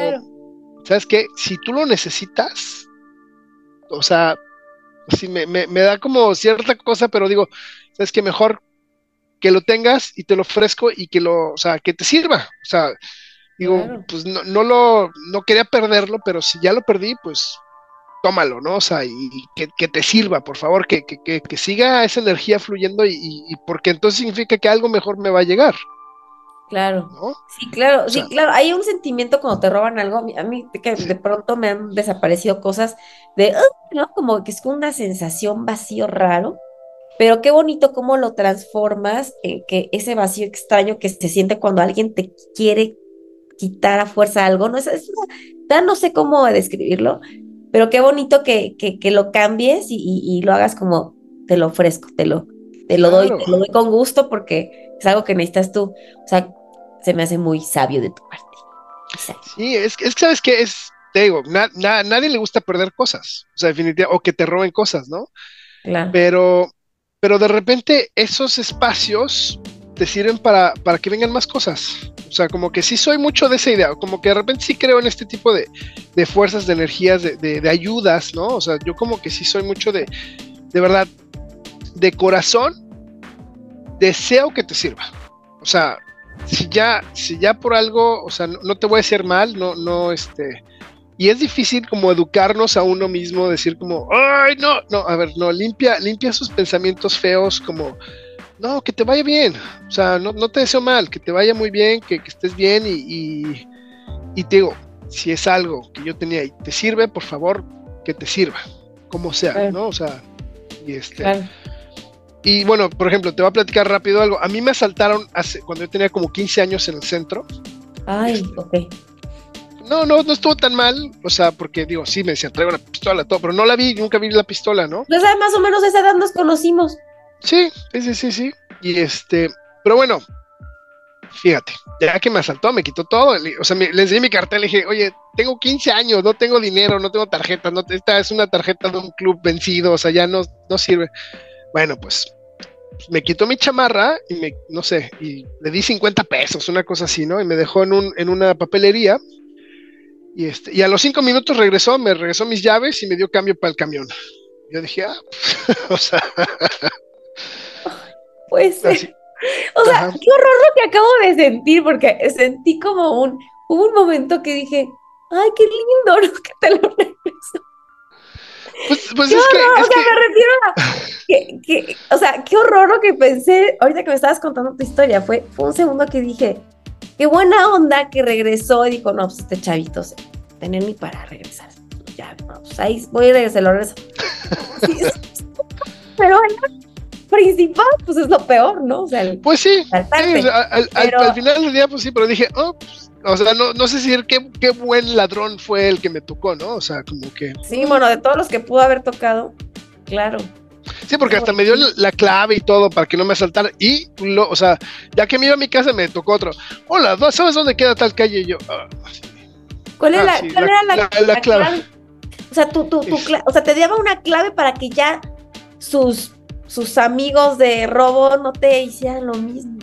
¿sabes qué? Si tú lo necesitas, o sea, sí me, me, me, da como cierta cosa, pero digo, ¿sabes qué? Mejor que lo tengas y te lo ofrezco y que lo, o sea, que te sirva. O sea, digo, pues no, no lo, no quería perderlo, pero si ya lo perdí, pues tómalo, ¿no? O sea, y, que, te sirva, por favor, que, que, que siga esa energía fluyendo y, y, porque entonces significa que algo mejor me va a llegar. Claro. Sí, claro, sí, claro. Hay un sentimiento cuando te roban algo. A mí que de pronto me han desaparecido cosas de, ¿no? Como que es una sensación vacío raro. Pero qué bonito cómo lo transformas en que ese vacío extraño que se siente cuando alguien te quiere quitar a fuerza algo, no es, no sé cómo describirlo, pero qué bonito que, que, lo cambies y, lo hagas como te lo ofrezco, te lo, te lo doy, te lo doy con gusto porque es algo que necesitas tú. O sea, se me hace muy sabio de tu parte. Sí, es, que sabes que es, te digo, nadie le gusta perder cosas, o sea, definitivamente, o que te roben cosas, ¿no? Claro. Pero pero de repente esos espacios te sirven para, para, que vengan más cosas. O sea, como que sí soy mucho de esa idea, como que de repente sí creo en este tipo de, de fuerzas, de energías, de, de, ayudas, ¿no? O sea, yo como que sí soy mucho de, de verdad, de corazón, deseo que te sirva. O sea, si ya, si ya por algo, o sea, no, no te voy a decir mal, no, no, este, y es difícil como educarnos a uno mismo, decir como, ay, no, no, a ver, no, limpia, limpia sus pensamientos feos como, no, que te vaya bien, o sea, no, no te deseo mal, que te vaya muy bien, que, estés bien y, y, te digo, si es algo que yo tenía y te sirve, por favor, que te sirva, como sea, ¿no? O sea, y este... Y bueno, por ejemplo, te voy a platicar rápido algo. A mí me asaltaron hace, cuando yo tenía como 15 años en el centro. Ay, este, ok no, no, no estuvo tan mal, o sea, porque digo, sí, me decían, traigo una pistola, todo, pero no la vi, nunca vi la pistola, ¿no? Pues más o menos esa edad nos conocimos. Sí, sí, sí, sí, y este, pero bueno, fíjate, ya que me asaltó, me quitó todo, o sea, le enseñé mi cartel, le dije, oye, tengo 15 años, no tengo dinero, no tengo tarjeta, no, esta es una tarjeta de un club vencido, o sea, ya no, no sirve. Bueno, pues me quitó mi chamarra y me, no sé, y le di 50 pesos, una cosa así, ¿no? Y me dejó en, un, en una papelería y, este, y a los cinco minutos regresó, me regresó mis llaves y me dio cambio para el camión. Yo dije, ah, o sea. Pues. O sea, qué horror lo que acabo de sentir, porque sentí como un. Hubo un momento que dije, ay, qué lindo, ¿no? Que te lo regreso. Pues, pues es que, o sea, me refiero a que, o sea, qué horror lo que pensé ahorita que me estabas contando tu historia. Fue, fue un segundo que dije, Qué buena onda que regresó y dijo, no, pues este chavito se tener ni para regresar. Ya, pues ahí voy a regresar, lo regreso. pero el principal, pues es lo peor, ¿no? O sea, pues sí, al, final del día, pues sí, pero dije, oh, pues, o sea, no, no sé si qué, qué buen ladrón fue el que me tocó, ¿no? O sea, como que... Sí, bueno, de todos los que pudo haber tocado, claro. Sí, porque hasta me dio la clave y todo para que no me asaltara. Y, lo, o sea, ya que me iba a mi casa, me tocó otro. Hola, ¿sabes dónde queda tal calle? Y yo, ah, ¿Cuál, ah, era la, clave? O sea, tú, tú, o sea, te daba una clave para que ya sus, sus amigos de robo no te hicieran lo mismo.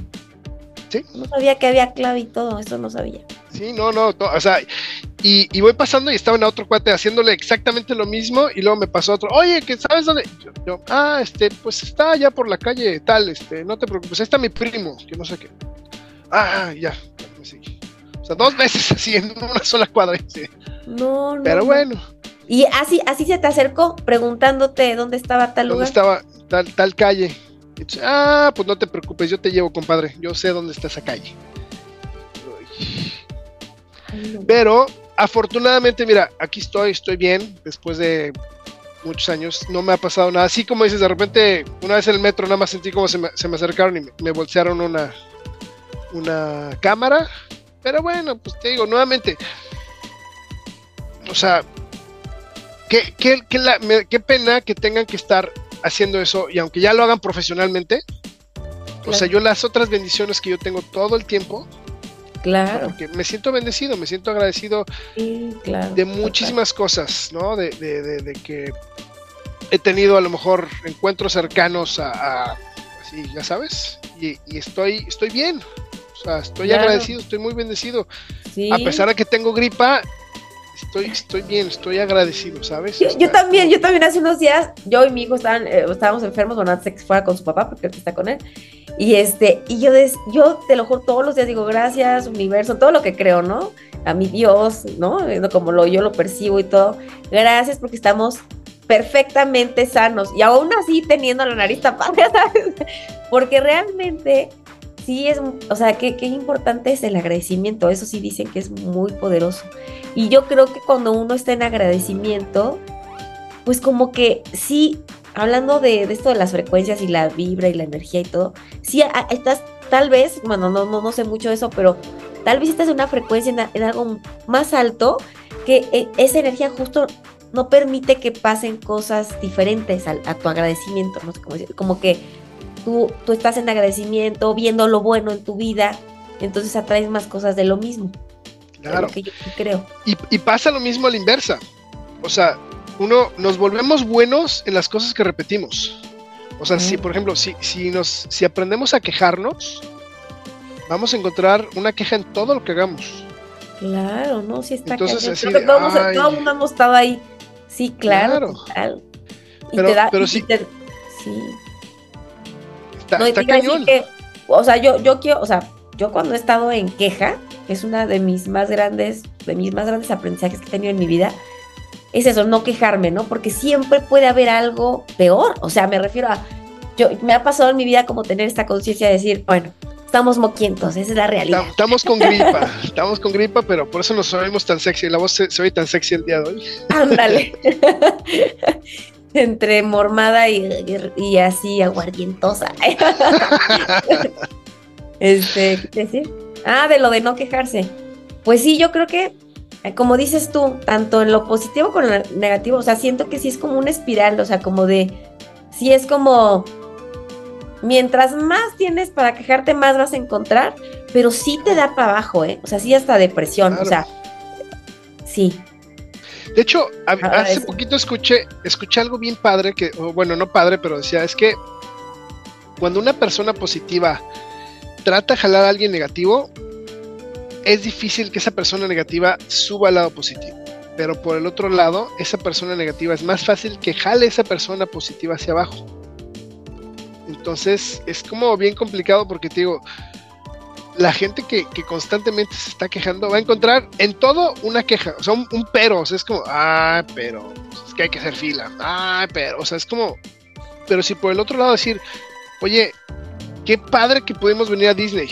Sí. No sabía que había clave y todo, eso no sabía. Sí, no, no, o sea, y, voy pasando y estaba en otro cuate haciéndole exactamente lo mismo y luego me pasó otro, oye, que sabes dónde? Yo, ah, este, pues está allá por la calle tal, este, no te preocupes, ahí está mi primo, que no sé qué. Ah, ya, me seguí. O sea, dos veces así en una sola cuadra. No, no. Pero bueno. Y así, así se te acercó preguntándote dónde estaba tal lugar. ¿Dónde estaba tal, tal calle? Ah, pues no te preocupes, yo te llevo, compadre. Yo sé dónde está esa calle. Pero afortunadamente, mira, aquí estoy, estoy bien, después de muchos años, no me ha pasado nada. Así como dices, de repente, una vez en el metro nada más sentí como se me, acercaron y me, me, bolsearon una, una cámara. Pero bueno, pues te digo, nuevamente, o sea, qué, qué, qué, pena que tengan que estar haciendo eso y aunque ya lo hagan profesionalmente, o sea, yo las otras bendiciones que yo tengo todo el tiempo, Claro. Porque me siento bendecido, me siento agradecido Sí, claro. de muchísimas cosas, ¿no? De, de- de- de que he tenido a lo mejor encuentros cercanos a, a- así, ya sabes, y, y estoy, estoy bien. O sea, estoy agradecido, estoy muy bendecido. Sí. A pesar de que tengo gripa, estoy, estoy bien, estoy agradecido, ¿sabes? Yo, yo también, yo también hace unos días, yo y mi hijo estaban, eh, estábamos enfermos, bueno, antes que fuera con su papá, porque ahorita está con él. Y este, y yo, des- yo te lo juro, todos los días digo, gracias, universo, todo lo que creo, ¿no? A mi Dios, ¿no? Eh, Como lo, yo lo percibo y todo. Gracias porque estamos perfectamente sanos y aún así teniendo la nariz tapada, ¿sabes? Porque realmente sí es, o sea, qué, qué importante es el agradecimiento, eso sí dicen que es muy poderoso. Y yo creo que cuando uno está en agradecimiento, pues como que sí, hablando de, esto de las frecuencias y la vibra y la energía y todo, sí a- a- estás tal vez, bueno, no, no, sé mucho de eso, pero tal vez estás en una frecuencia, en, a- algo más alto, que eh, esa energía justo no permite que pasen cosas diferentes al- a, tu agradecimiento, no sé cómo decir, como que tú, tú estás en agradecimiento, viendo lo bueno en tu vida, entonces atraes más cosas de lo mismo, claro. lo que yo creo. Y, y pasa lo mismo a la inversa. O sea, uno nos volvemos buenos en las cosas que repetimos. O sea, si por ejemplo, si, si nos, si aprendemos a quejarnos, vamos a encontrar una queja en todo lo que hagamos. Claro, no, sí está Entonces, así de, todo, hemos- ay. todo el mundo hemos estado ahí. Sí, claro, Claro. Y Pero- te da, pero y sí- te- sí. Está, No, está cañón. que, o sea, yo, yo quiero, o sea, yo cuando he estado en queja, que es una de mis más grandes, de mis más grandes aprendizajes que he tenido en mi vida, es eso, no quejarme, ¿no? Porque siempre puede haber algo peor. O sea, me refiero a, yo, me ha pasado en mi vida como tener esta conciencia de decir, bueno, estamos moquientos, esa es la realidad. Estamos con gripa, estamos con gripa, pero por eso nos oímos tan sexy. La voz se, se oye tan sexy el día de hoy. Ándale. Entre mormada y, y- así aguardientosa. este, ¿qué decir? Ah, de lo de no quejarse. Pues sí, yo creo que, eh, como dices tú, tanto en lo positivo como en lo negativo, o sea, siento que sí es como una espiral, o sea, como de, sí es como, mientras más tienes para quejarte, más vas a encontrar, pero sí te da para abajo, ¿eh? O sea, sí hasta depresión, o sea, sí. De hecho, a- Ah, hace poquito escuché, escuché algo bien padre, que, bueno, no padre, pero decía, es que cuando una persona positiva trata de jalar a alguien negativo, es difícil que esa persona negativa suba al lado positivo. Pero por el otro lado, esa persona negativa es más fácil que jale a esa persona positiva hacia abajo. Entonces, es como bien complicado porque te digo, la gente que, que constantemente se está quejando va a encontrar en todo una queja, o sea, un, un pero, o sea, es como, ah, pero, es que hay que hacer fila, ah, pero, o sea, es como, pero si por el otro lado decir, oye, qué padre que pudimos venir a Disney.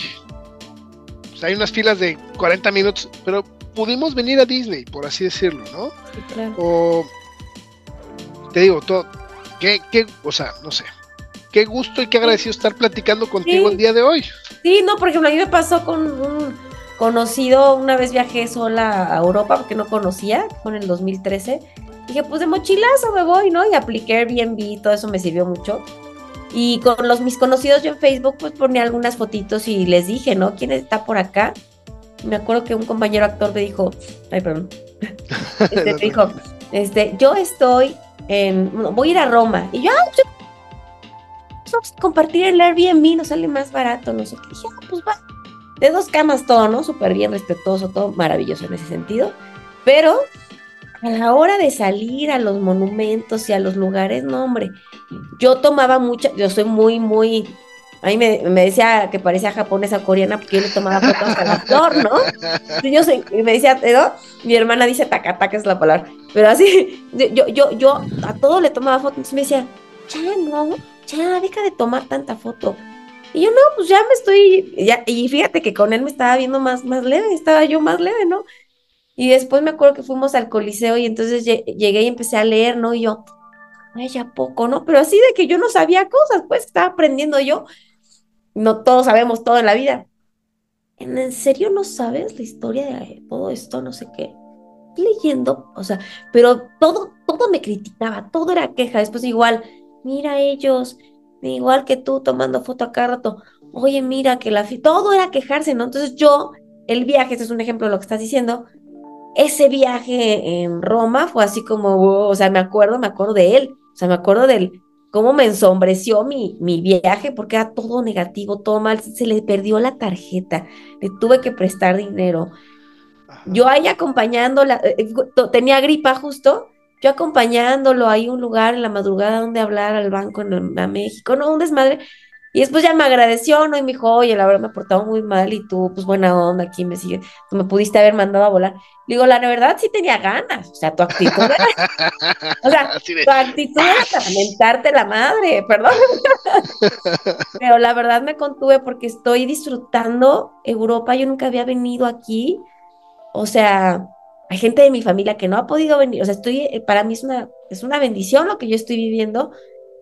O sea, hay unas filas de 40 minutos, pero pudimos venir a Disney, por así decirlo, ¿no? sí, claro. O te digo, todo, qué, qué, o sea, no sé, qué gusto y qué agradecido estar platicando contigo Sí. el día de hoy. Sí, no, por ejemplo, a mí me pasó con un conocido, una vez viajé sola a Europa porque no conocía, fue en el 2013. Dije, pues de mochilazo me voy, ¿no? Y apliqué Airbnb, todo eso me sirvió mucho. Y con los mis conocidos yo en Facebook, pues ponía algunas fotitos y les dije, ¿no? ¿Quién está por acá? Me acuerdo que un compañero actor me dijo, ay, perdón, este, me dijo, este, yo estoy en, voy a ir a Roma. Y yo, ah, a compartir el Airbnb, nos sale más barato, no sé qué. Dije, ah, pues va. De dos camas todo, ¿no? Súper bien, respetuoso, todo maravilloso en ese sentido. Pero a la hora de salir a los monumentos y a los lugares, no, hombre, yo tomaba mucha, yo soy muy, muy, a mí me, decía que parecía japonesa coreana porque yo le tomaba fotos hasta la ¿no? Sí, Yo soy, y me decía, ¿no? Mi hermana dice taca, taca es la palabra, pero así, yo, yo, yo a todo le tomaba fotos, entonces me decía, ya no, ya, deja de tomar tanta foto. Y yo, no, pues ya me estoy, ya, y fíjate que con él me estaba viendo más, más leve, estaba yo más leve, ¿no? Y después me acuerdo que fuimos al Coliseo y entonces lle- llegué y empecé a leer, ¿no? Y yo, ay, ya poco, ¿no? Pero así de que yo no sabía cosas, pues estaba aprendiendo yo. No todos sabemos todo en la vida. ¿En en serio no sabes la historia de todo esto? No sé qué. Leyendo, o sea, pero todo, todo me criticaba, todo era queja. Después igual, mira ellos, igual que tú tomando foto a cada rato. Oye, mira que la fi-", todo era quejarse, ¿no? Entonces yo el viaje, este es un ejemplo de lo que estás diciendo, ese viaje en Roma fue así como, o sea, me acuerdo, me acuerdo de él, o sea, me acuerdo del cómo me ensombreció mi, mi viaje porque era todo negativo, todo mal, se le perdió la tarjeta, le tuve que prestar dinero. Yo ahí acompañándola, eh, eh, tenía gripa justo, yo acompañándolo ahí un lugar en la madrugada donde hablar al banco en, a México, no, un desmadre. Y después ya me agradeció, ¿no? Y me dijo, oye, la verdad me he portado muy mal y tú, pues buena onda, aquí me sigue, tú me pudiste haber mandado a volar. Le digo, la verdad sí tenía ganas, o sea, tu actitud era, o sea, tu actitud era para mentarte la madre, perdón. Pero la verdad me contuve porque estoy disfrutando Europa, yo nunca había venido aquí, o sea, hay gente de mi familia que no ha podido venir, o sea, estoy, eh, para mí es una, es una bendición lo que yo estoy viviendo,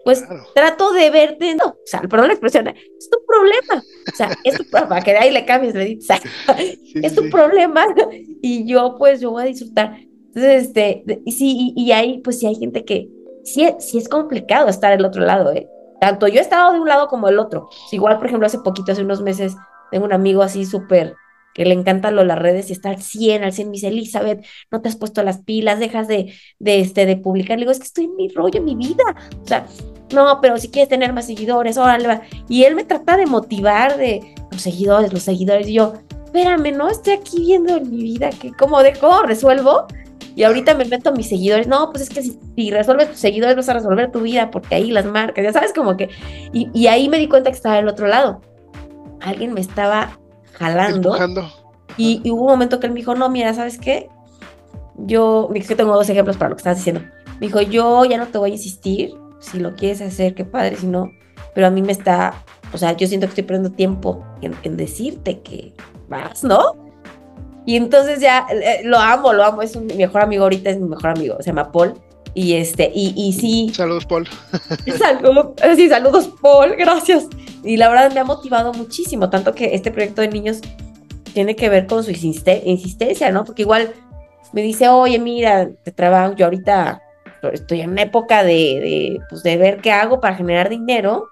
pues trato de verte, no, o sea, perdón la expresión, es tu problema, o sea, es tu problema, que de ahí le cambies, le dices, es tu problema, y yo pues yo voy a disfrutar. Entonces, este, y sí, y, ahí pues sí hay gente que, sí, sí es complicado estar del otro lado, ¿eh? Tanto yo he estado de un lado como del otro. igual, por ejemplo, hace poquito, hace unos meses, tengo un amigo así súper, que le encantan lo, las redes y está al 100, al 100, me dice, Elizabeth, no te has puesto las pilas, dejas de, de, este, de publicar. Le digo, es que estoy en mi rollo, en mi vida. O sea, no, pero si quieres tener más seguidores, órale. Y él me trata de motivar de los seguidores, los seguidores. Y yo, espérame, no estoy aquí viendo en mi vida que cómo de resuelvo. Y ahorita me meto a mis seguidores. No, pues es que si, resuelves tus seguidores vas a resolver tu vida porque ahí las marcas, ya sabes, como que. Y, y ahí me di cuenta que estaba del otro lado. Alguien me estaba jalando. Y, y, hubo un momento que él me dijo, no, mira, ¿sabes qué? Yo, es que tengo dos ejemplos para lo que estás diciendo. Me dijo, yo ya no te voy a insistir si lo quieres hacer, qué padre, si no, pero a mí me está, o sea, yo siento que estoy perdiendo tiempo en, decirte que vas, ¿no? Y entonces ya eh, lo amo, lo amo, es un, mi mejor amigo ahorita, es mi mejor amigo, se llama Paul. Y este, y, y sí. Saludos, Paul. Saludos, sí, saludos, Paul, gracias. Y la verdad me ha motivado muchísimo, tanto que este proyecto de niños tiene que ver con su insistencia, ¿no? Porque igual me dice, oye, mira, te trabajo, yo ahorita estoy en una época de, pues, de ver qué hago para generar dinero.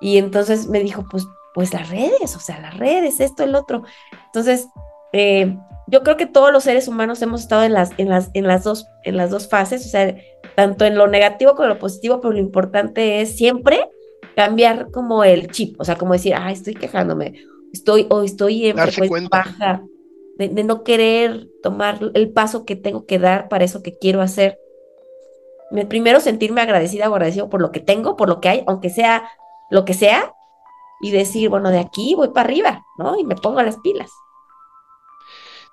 Y entonces me dijo, pues, pues las redes, o sea, las redes, esto, el otro. Entonces, eh, yo creo que todos los seres humanos hemos estado en las, en las, en las dos, en las dos fases, o sea, tanto en lo negativo como en lo positivo, pero lo importante es siempre cambiar como el chip, o sea, como decir, ah, estoy quejándome, estoy, o estoy en frecuencia baja, de, de, no querer tomar el paso que tengo que dar para eso que quiero hacer primero sentirme agradecida o agradecido por lo que tengo, por lo que hay, aunque sea lo que sea, y decir, bueno, de aquí voy para arriba, ¿no? Y me pongo las pilas.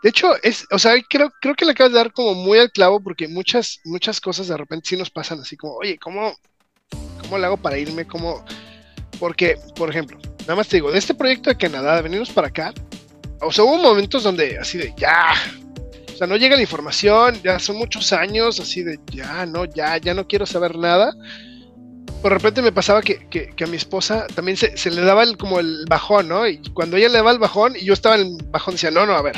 De hecho, es, o sea, creo, creo que le acabas de dar como muy al clavo porque muchas, muchas cosas de repente sí nos pasan así como, oye, ¿cómo, cómo le hago para irme? ¿Cómo? Porque, por ejemplo, nada más te digo, de este proyecto de Canadá, de venirnos para acá, o sea, hubo momentos donde así de, ya, sea, no llega la información, ya son muchos años así de, ya, no, ya, ya no quiero saber nada. Por repente me pasaba que, a mi esposa también se, le daba el, como el bajón, ¿no? Y cuando ella le daba el bajón y yo estaba en el bajón, decía, no, no, a ver,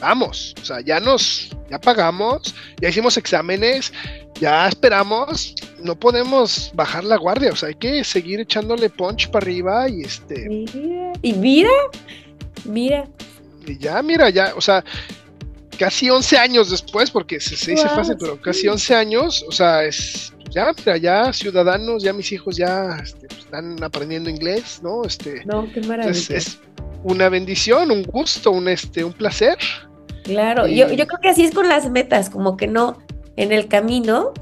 vamos, o sea, ya nos, ya pagamos, ya hicimos exámenes, ya esperamos, no podemos bajar la guardia, o sea, hay que seguir echándole punch para arriba y este... Y mira, mira. Y ya, mira, ya, o sea, casi 11 años después, porque se, dice fácil, pero casi 11 años, o sea, es ya, ya ciudadanos, ya mis hijos ya este, están aprendiendo inglés, ¿no? Este, no, qué maravilla. Es, una bendición, un gusto, un, este, un placer. Claro, yo, yo creo que así es con las metas, como que no, en el camino,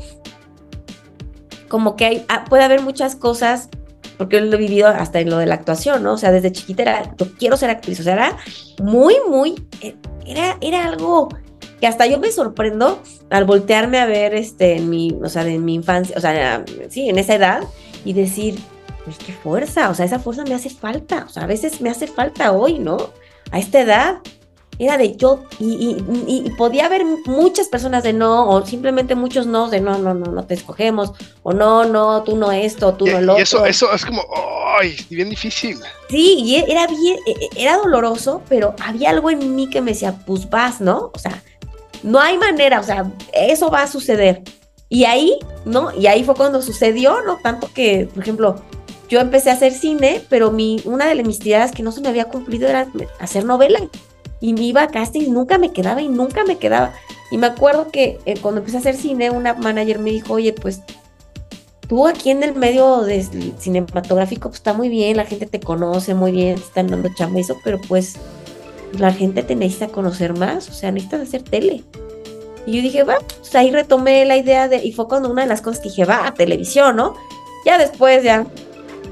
como que hay, ah, puede haber muchas cosas, porque yo lo he vivido hasta en lo de la actuación, ¿no? O sea, desde chiquita era, yo quiero ser actriz, o sea, era muy, muy, eh, era, era algo que hasta yo me sorprendo al voltearme a ver este en mi, o sea, en mi infancia, o sea, sí, en esa edad y decir, pues qué fuerza, o sea, esa fuerza me hace falta, o sea, a veces me hace falta hoy, ¿no? A esta edad era de yo, y, y, podía haber muchas personas de no, o simplemente muchos no, de no, no, no, no te escogemos, o no, no, tú no esto, tú no lo otro. eso, eso es como, ¡ay! Bien difícil. Sí, y era bien, e, e, era doloroso, pero había algo en mí que me decía, pues vas, ¿no? O sea, no hay manera, o sea, eso va a suceder. Y ahí, ¿no? Y ahí fue cuando sucedió, ¿no? Tanto que, por ejemplo, yo empecé a hacer cine, pero mi, una de mis tiradas que no se me había cumplido era hacer novela. Y me iba a casting, nunca me quedaba y nunca me quedaba. Y me acuerdo que eh, cuando empecé a hacer cine, una manager me dijo, oye, pues tú aquí en el medio de cinematográfico pues, está muy bien, la gente te conoce muy bien, te están dando chamba y pero pues la gente te necesita conocer más, o sea, necesitas hacer tele. Y yo dije, va, pues ahí retomé la idea de, y fue cuando una de las cosas que dije, va, a televisión, ¿no? Ya después, ya,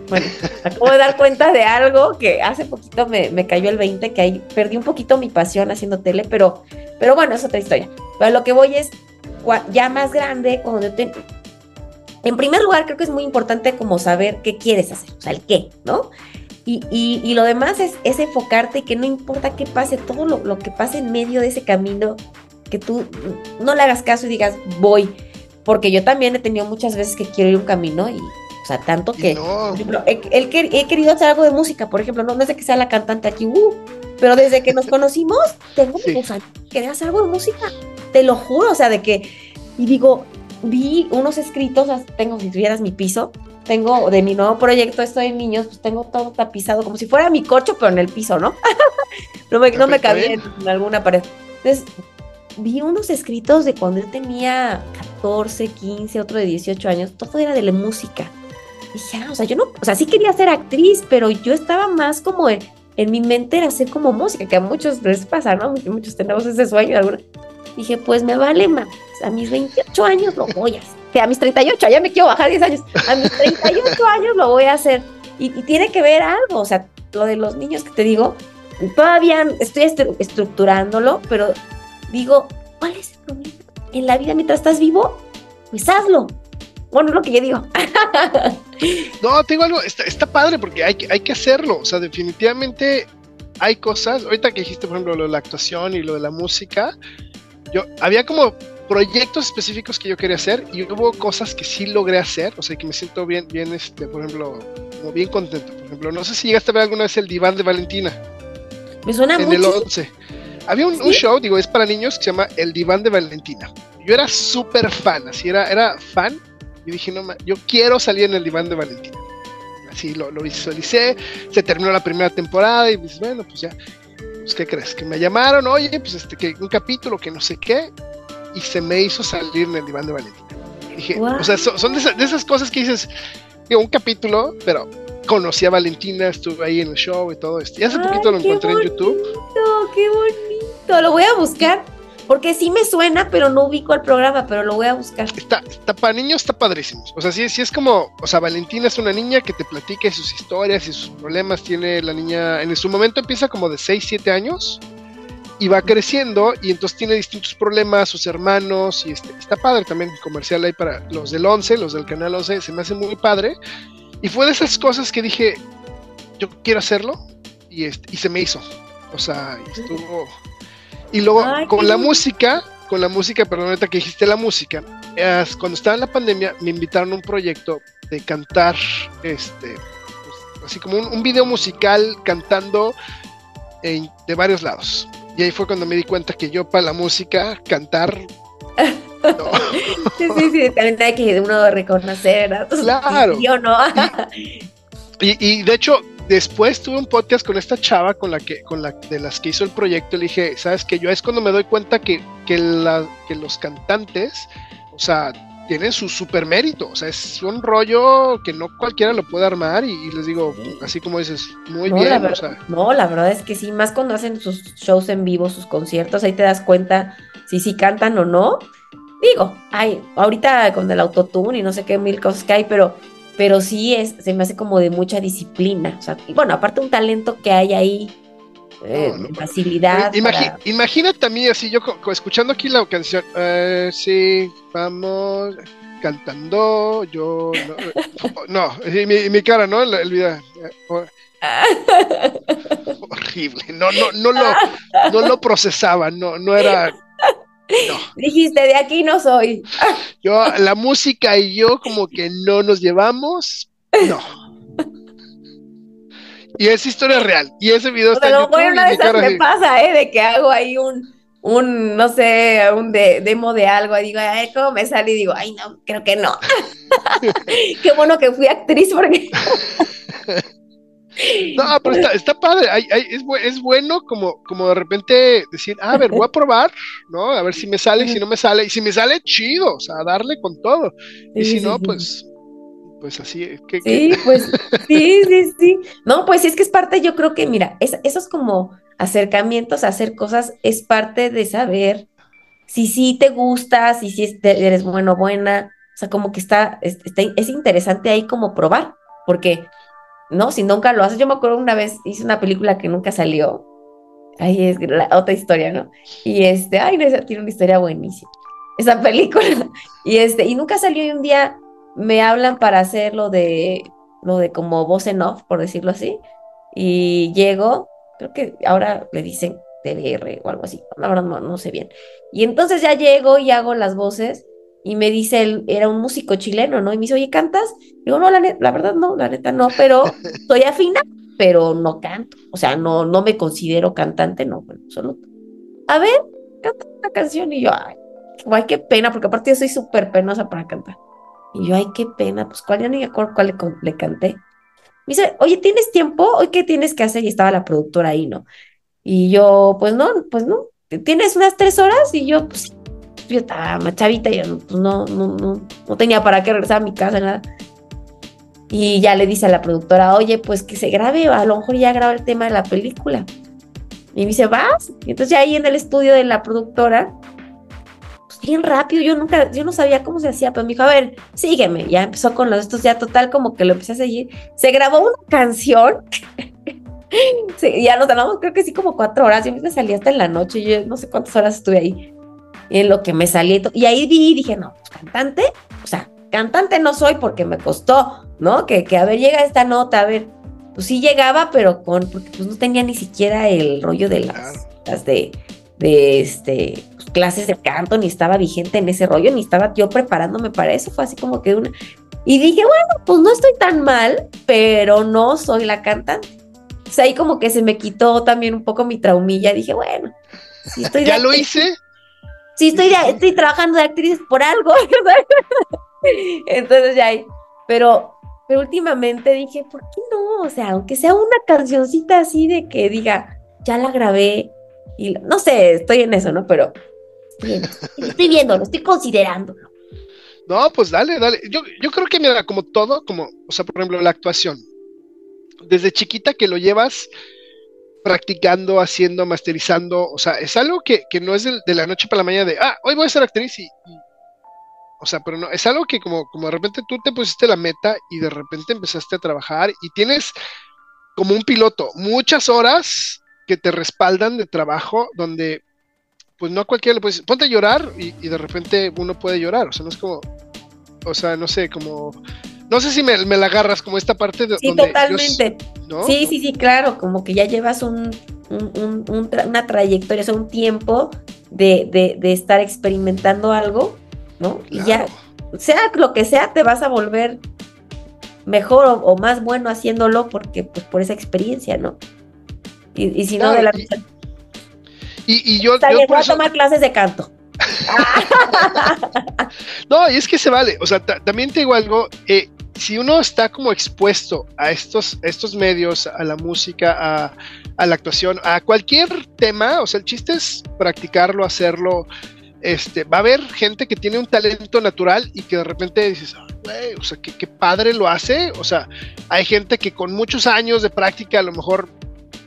bueno, acabo de dar cuenta de algo que hace poquito me, me, cayó el 20, que ahí perdí un poquito mi pasión haciendo tele, pero, pero bueno, es otra historia. Pero lo que voy es, ya más grande, cuando te... En primer lugar, creo que es muy importante como saber qué quieres hacer, o sea, el qué, ¿no? Y, y, y lo demás es, es, enfocarte que no importa qué pase, todo lo, lo que pase en medio de ese camino, que tú no le hagas caso y digas, voy. Porque yo también he tenido muchas veces que quiero ir un camino y, o sea, tanto que, por ejemplo, he, he, querido hacer algo de música, por ejemplo, no, no es de que sea la cantante aquí, uh, pero desde que nos conocimos, tengo sí. años quería hacer algo de música, te lo juro, o sea, de que, y digo, vi unos escritos, tengo, si tuvieras mi piso, tengo de mi nuevo proyecto, esto de niños, pues tengo todo tapizado, como si fuera mi coche, pero en el piso, ¿no? no me, no me cabía en, en alguna pared. Entonces, vi unos escritos de cuando yo tenía 14, 15, otro de 18 años, todo era de la música. Dije, ah, o sea, yo no, o sea, sí quería ser actriz, pero yo estaba más como en, en mi mente era hacer como música, que a muchos les pasa, ¿no? Muchos, muchos tenemos ese sueño. Alguna. Dije, pues me vale más, a mis 28 años lo voy a hacer. Que a mis 38, ya me quiero bajar 10 años, a mis 38 años lo voy a hacer. Y, y tiene que ver algo, o sea, lo de los niños que te digo, todavía estoy estru estructurándolo, pero digo, ¿cuál es el problema? En la vida mientras estás vivo, pues hazlo. Bueno, es lo que yo digo. no, tengo algo, está, está, padre porque hay, hay que hacerlo. O sea, definitivamente hay cosas. Ahorita que dijiste, por ejemplo, lo de la actuación y lo de la música, yo había como proyectos específicos que yo quería hacer y hubo cosas que sí logré hacer. O sea, que me siento bien, bien, este, por ejemplo, como bien contento. Por ejemplo, no sé si llegaste a ver alguna vez el diván de Valentina. Me suena en mucho. el 11. Había un, ¿Sí? un, show, digo, es para niños que se llama El Diván de Valentina. Yo era súper fan, así era, era fan. Y dije, no, yo quiero salir en el Diván de Valentina. Así lo, lo visualicé. Se terminó la primera temporada y dices, bueno, pues ya. Pues, ¿qué crees? Que me llamaron, oye, pues este, que un capítulo que no sé qué. Y se me hizo salir en el Diván de Valentina. Dije, wow. o sea, son, son de, esas, de esas cosas que dices, digo, un capítulo, pero conocí a Valentina, estuve ahí en el show y todo esto. Y hace Ay, poquito lo encontré bonito, en YouTube. ¡Qué bonito! Lo voy a buscar. Porque sí me suena, pero no ubico el programa, pero lo voy a buscar. Está, está para niños, está padrísimo. O sea, sí, sí es como, o sea, Valentina es una niña que te platica sus historias y sus problemas. Tiene la niña, en su momento empieza como de 6, 7 años y va creciendo y entonces tiene distintos problemas, sus hermanos y este, está padre también comercial ahí para los del 11, los del canal 11, se me hace muy padre. Y fue de esas cosas que dije, yo quiero hacerlo y, este, y se me hizo. O sea, estuvo... Y luego Ay, con la música, con la música, perdón, ahorita que dijiste la música, cuando estaba en la pandemia me invitaron a un proyecto de cantar, este, pues, así como un, un, video musical cantando en, de varios lados. Y ahí fue cuando me di cuenta que yo para la música, cantar... No. sí, sí, sí, también hay que uno reconocer, ¿verdad? Claro. Yo no. y, y de hecho, después tuve un podcast con esta chava con la que, con la de las que hizo el proyecto, le dije, sabes que yo es cuando me doy cuenta que, que, la, que los cantantes, o sea, tienen su super mérito, o sea, es un rollo que no cualquiera lo puede armar y, y les digo, así como dices, muy no, bien. La verdad, o sea. No, la verdad es que sí, más cuando hacen sus shows en vivo, sus conciertos, ahí te das cuenta si sí cantan o no. Digo, hay, ahorita con el autotune y no sé qué mil cosas que hay, pero pero sí es, se me hace como de mucha disciplina. O sea, y bueno, aparte un talento que hay ahí, eh, no, no, facilidad. Imagi para... Imagínate a mí así, yo escuchando aquí la canción, eh, sí, vamos cantando, yo no, no mi, mi, cara, ¿no? El, el video. horrible, no, no, no lo, no lo procesaba, no, no era no. Dijiste, de aquí no soy. Yo, la música y yo como que no nos llevamos. No. Y es historia real. Y ese video está Pero en YouTube. Una de esas me así. pasa, ¿eh? De que hago ahí un, un, no sé, un demo de algo, y digo, ay, ¿cómo me sale? Y digo, ay, no, creo que no. Qué bueno que fui actriz porque... No, pero está, está padre, es, es, bueno como, como de repente decir, ah, a ver, voy a probar, ¿no? A ver si me sale, si no me sale, y si me sale, chido, o sea, darle con todo. y si no, pues, pues así. Que, sí, pues, sí, sí, sí. No, pues es que es parte, yo creo que, mira, es, esos como acercamientos a hacer cosas es parte de saber si sí te gusta, si sí eres bueno, buena, o sea, como que está, está, es interesante ahí como probar, porque ¿no? Si nunca lo haces. Yo me acuerdo una vez hice una película que nunca salió. Ahí es la otra historia, ¿no? Y este, ay, no, esa tiene una historia buenísima. Esa película. Y este, y nunca salió y un día me hablan para hacer lo de, lo de como voz en off, por decirlo así. Y llego, creo que ahora le dicen TBR o algo así, la verdad no, no sé bien. Y entonces ya llego y hago las voces y me dice, él era un músico chileno, ¿no? Y me dice, oye, ¿cantas? Digo, no, la, la verdad no, la neta no, pero soy afina, pero no canto. O sea, no, no me considero cantante, no, bueno, solo. A ver, canta una canción y yo, ay, qué pena, porque aparte yo soy súper penosa para cantar. Y yo, ay, qué pena, pues cuál ya ni me acuerdo cuál le, le canté. Me dice, oye, ¿tienes tiempo? ¿Hoy qué tienes que hacer? Y estaba la productora ahí, ¿no? Y yo, pues no, pues no. ¿Tienes unas tres horas? Y yo, pues yo estaba chavita, y pues no, no, no, no tenía para qué regresar a mi casa, nada. Y ya le dice a la productora, oye, pues que se grabe, a lo mejor ya graba el tema de la película. Y me dice, ¿vas? Y entonces ya ahí en el estudio de la productora, pues bien rápido, yo nunca, yo no sabía cómo se hacía, pero me dijo, a ver, sígueme. Ya empezó con los estos, ya total como que lo empecé a seguir. Se grabó una canción. ya nos ganamos, creo que sí, como cuatro horas. Yo me salí hasta en la noche, yo no sé cuántas horas estuve ahí en lo que me salí. Y ahí vi dije, no, pues, cantante, o sea, cantante no soy porque me costó, ¿no? Que, que a ver, llega esta nota, a ver, pues sí llegaba, pero con, porque pues no tenía ni siquiera el rollo de las, de, de este, clases de canto, ni estaba vigente en ese rollo, ni estaba yo preparándome para eso, fue así como que una... Y dije, bueno, pues no estoy tan mal, pero no soy la cantante. O sea, ahí como que se me quitó también un poco mi traumilla, dije, bueno, si estoy ya lo hice, sí, estoy, estoy trabajando de actriz por algo. Entonces ya hay, pero, pero últimamente dije, ¿por qué no? O sea, aunque sea una cancioncita así de que diga, ya la grabé, y no sé, estoy en eso, ¿no? Pero estoy, estoy viéndolo, estoy considerándolo. No, pues dale, dale. Yo, yo creo que mira, como todo, como, o sea, por ejemplo, la actuación. Desde chiquita que lo llevas, practicando, haciendo, masterizando, o sea, es algo que, no es de, la noche para la mañana de, ah, hoy voy a ser actriz y, o sea, pero no, es algo que como, como de repente tú te pusiste la meta y de repente empezaste a trabajar y tienes como un piloto, muchas horas que te respaldan de trabajo donde pues no a cualquiera le puedes ponte a llorar y, y de repente uno puede llorar, o sea, no es como, o sea, no sé, como no sé si me, la agarras como esta parte de... Sí, totalmente. Sí, sí, sí, claro, como que ya llevas un, una trayectoria, o sea, un tiempo de, estar experimentando algo, ¿no? Y ya, sea lo que sea, te vas a volver mejor o, más bueno haciéndolo porque, pues, por esa experiencia, ¿no? Y, si no, de la... Y, y, yo... Está bien, voy a tomar clases de canto. no, y es que se vale. O sea, también te digo algo. Eh, si uno está como expuesto a estos, estos medios, a la música, a, la actuación, a cualquier tema, o sea, el chiste es practicarlo, hacerlo. Este, va a haber gente que tiene un talento natural y que de repente dices, o sea, qué, padre lo hace. O sea, hay gente que con muchos años de práctica a lo mejor,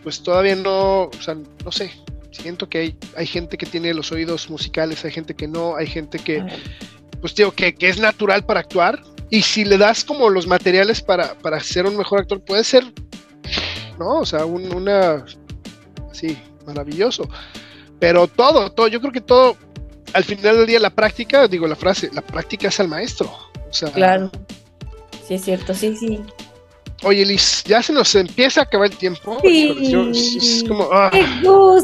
pues todavía no, o sea, no sé, siento que hay, hay gente que tiene los oídos musicales, hay gente que no, hay gente que, pues digo, que, que es natural para actuar y si le das como los materiales para, ser un mejor actor, puede ser, ¿no? O sea, un, una, sí, maravilloso. Pero todo, todo, yo creo que todo, al final del día la práctica, digo la frase, la práctica es al maestro. O sea, claro. Sí, es cierto, sí, sí. Oye, Liz, ya se nos empieza a acabar el tiempo. Sí. es, como. ah.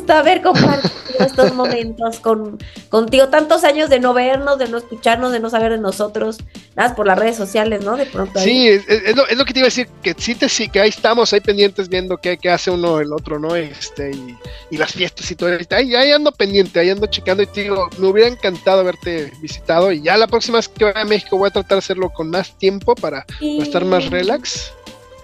Haber compartido estos momentos con, contigo. Tantos años de no vernos, de no escucharnos, de no saber de nosotros. Nada más por las redes sociales, ¿no? De pronto. ahí. Sí, es, es lo, es lo que te iba a decir, que sí, te, sí, que ahí estamos, ahí pendientes viendo qué, qué hace uno el otro, ¿no? Este, y, y las fiestas y todo. Ahí, ahí ando pendiente, ahí ando checando y te digo, me hubiera encantado haberte visitado y ya la próxima vez que vaya a México voy a tratar de hacerlo con más tiempo para, Sí. para estar más relax.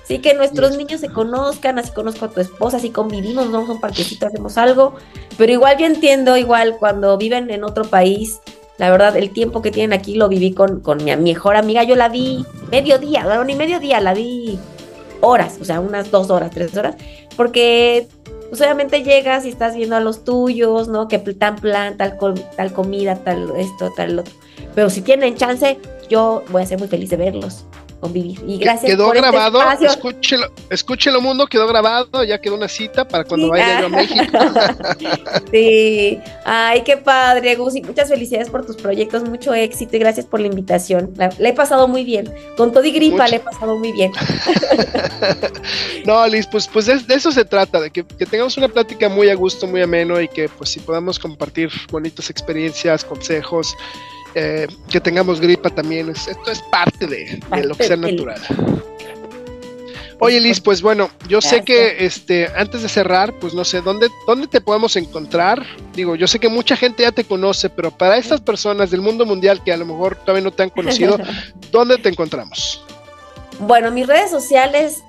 Sí, que nuestros niños se conozcan, así conozco a tu esposa, así convivimos, vamos a un parquecito, hacemos algo. Pero igual yo entiendo, igual cuando viven en otro país, la verdad, el tiempo que tienen aquí lo viví con, con mi mejor amiga. Yo la vi mediodía, bueno, ni mediodía, la vi horas, o sea, unas dos horas, tres horas, porque pues obviamente llegas y estás viendo a los tuyos, ¿no? Que tal plan, tal, tal comida, tal esto, tal otro. Pero si tienen chance, yo voy a ser muy feliz de verlos, convivir. Y gracias quedó por este grabado, espacio. escúchelo, escúchelo mundo, quedó grabado, ya quedó una cita para cuando Sí, vaya yo a México. Sí, ay, qué padre, Gus, y muchas felicidades por tus proyectos, mucho éxito y gracias por la invitación. La, la he pasado muy bien, con todo y gripa le he pasado muy bien. No, Liz, pues, pues de, de eso se trata, de que, que tengamos una plática muy a gusto, muy ameno y que pues si podamos compartir bonitas experiencias, consejos, eh, que tengamos gripa también, es- esto es parte de, de lo que sea natural. Oye Liz, pues bueno, yo sé que este, antes de cerrar, pues no sé, ¿dónde, ¿dónde te podemos encontrar? Digo, yo sé que mucha gente ya te conoce, pero para estas personas del mundo mundial que a lo mejor todavía no te han conocido, ¿dónde te encontramos? Bueno, mis redes sociales,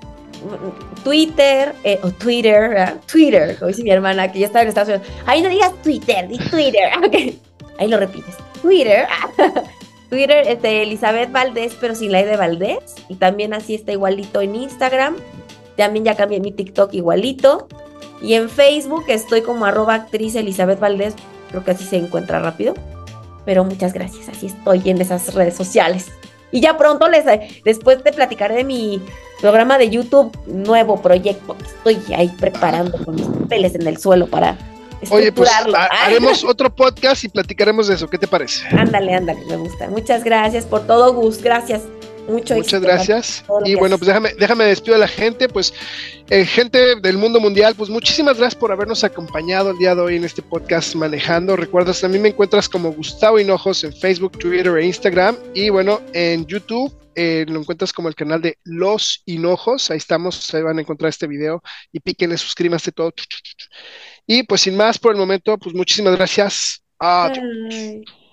Twitter, eh, o Twitter, ¿verdad? Twitter, como dice mi hermana, que ya está en Estados Unidos. Ahí no digas Twitter, di Twitter. ok. Ahí lo repites. Twitter. Twitter, este, Elizabeth Valdés, pero sin la E de Valdés. Y también así está igualito en Instagram. También ya cambié mi TikTok igualito. Y en Facebook estoy como arroba actriz Elizabeth Valdés. Creo que así se encuentra rápido. Pero muchas gracias. Así estoy en esas redes sociales. Y ya pronto les, después te platicaré de mi programa de YouTube, nuevo proyecto estoy ahí preparando con mis papeles en el suelo para Oye, pues ha- haremos otro podcast y platicaremos de eso. ¿Qué te parece? Ándale, ándale, me gusta. Muchas gracias por todo, Gus. Gracias. Mucho Muchas gracias. Y bueno, pues déjame, déjame despido a la gente. Pues, eh, gente del mundo mundial, pues muchísimas gracias por habernos acompañado el día de hoy en este podcast Manejando. Recuerdas, también me encuentras como Gustavo Hinojos en Facebook, Twitter e Instagram. Y bueno, en YouTube eh, lo encuentras como el canal de Los Hinojos. Ahí estamos, ahí van a encontrar este video. Y píquenle, suscríbanse todo. Y pues sin más por el momento, pues muchísimas gracias. Adiós.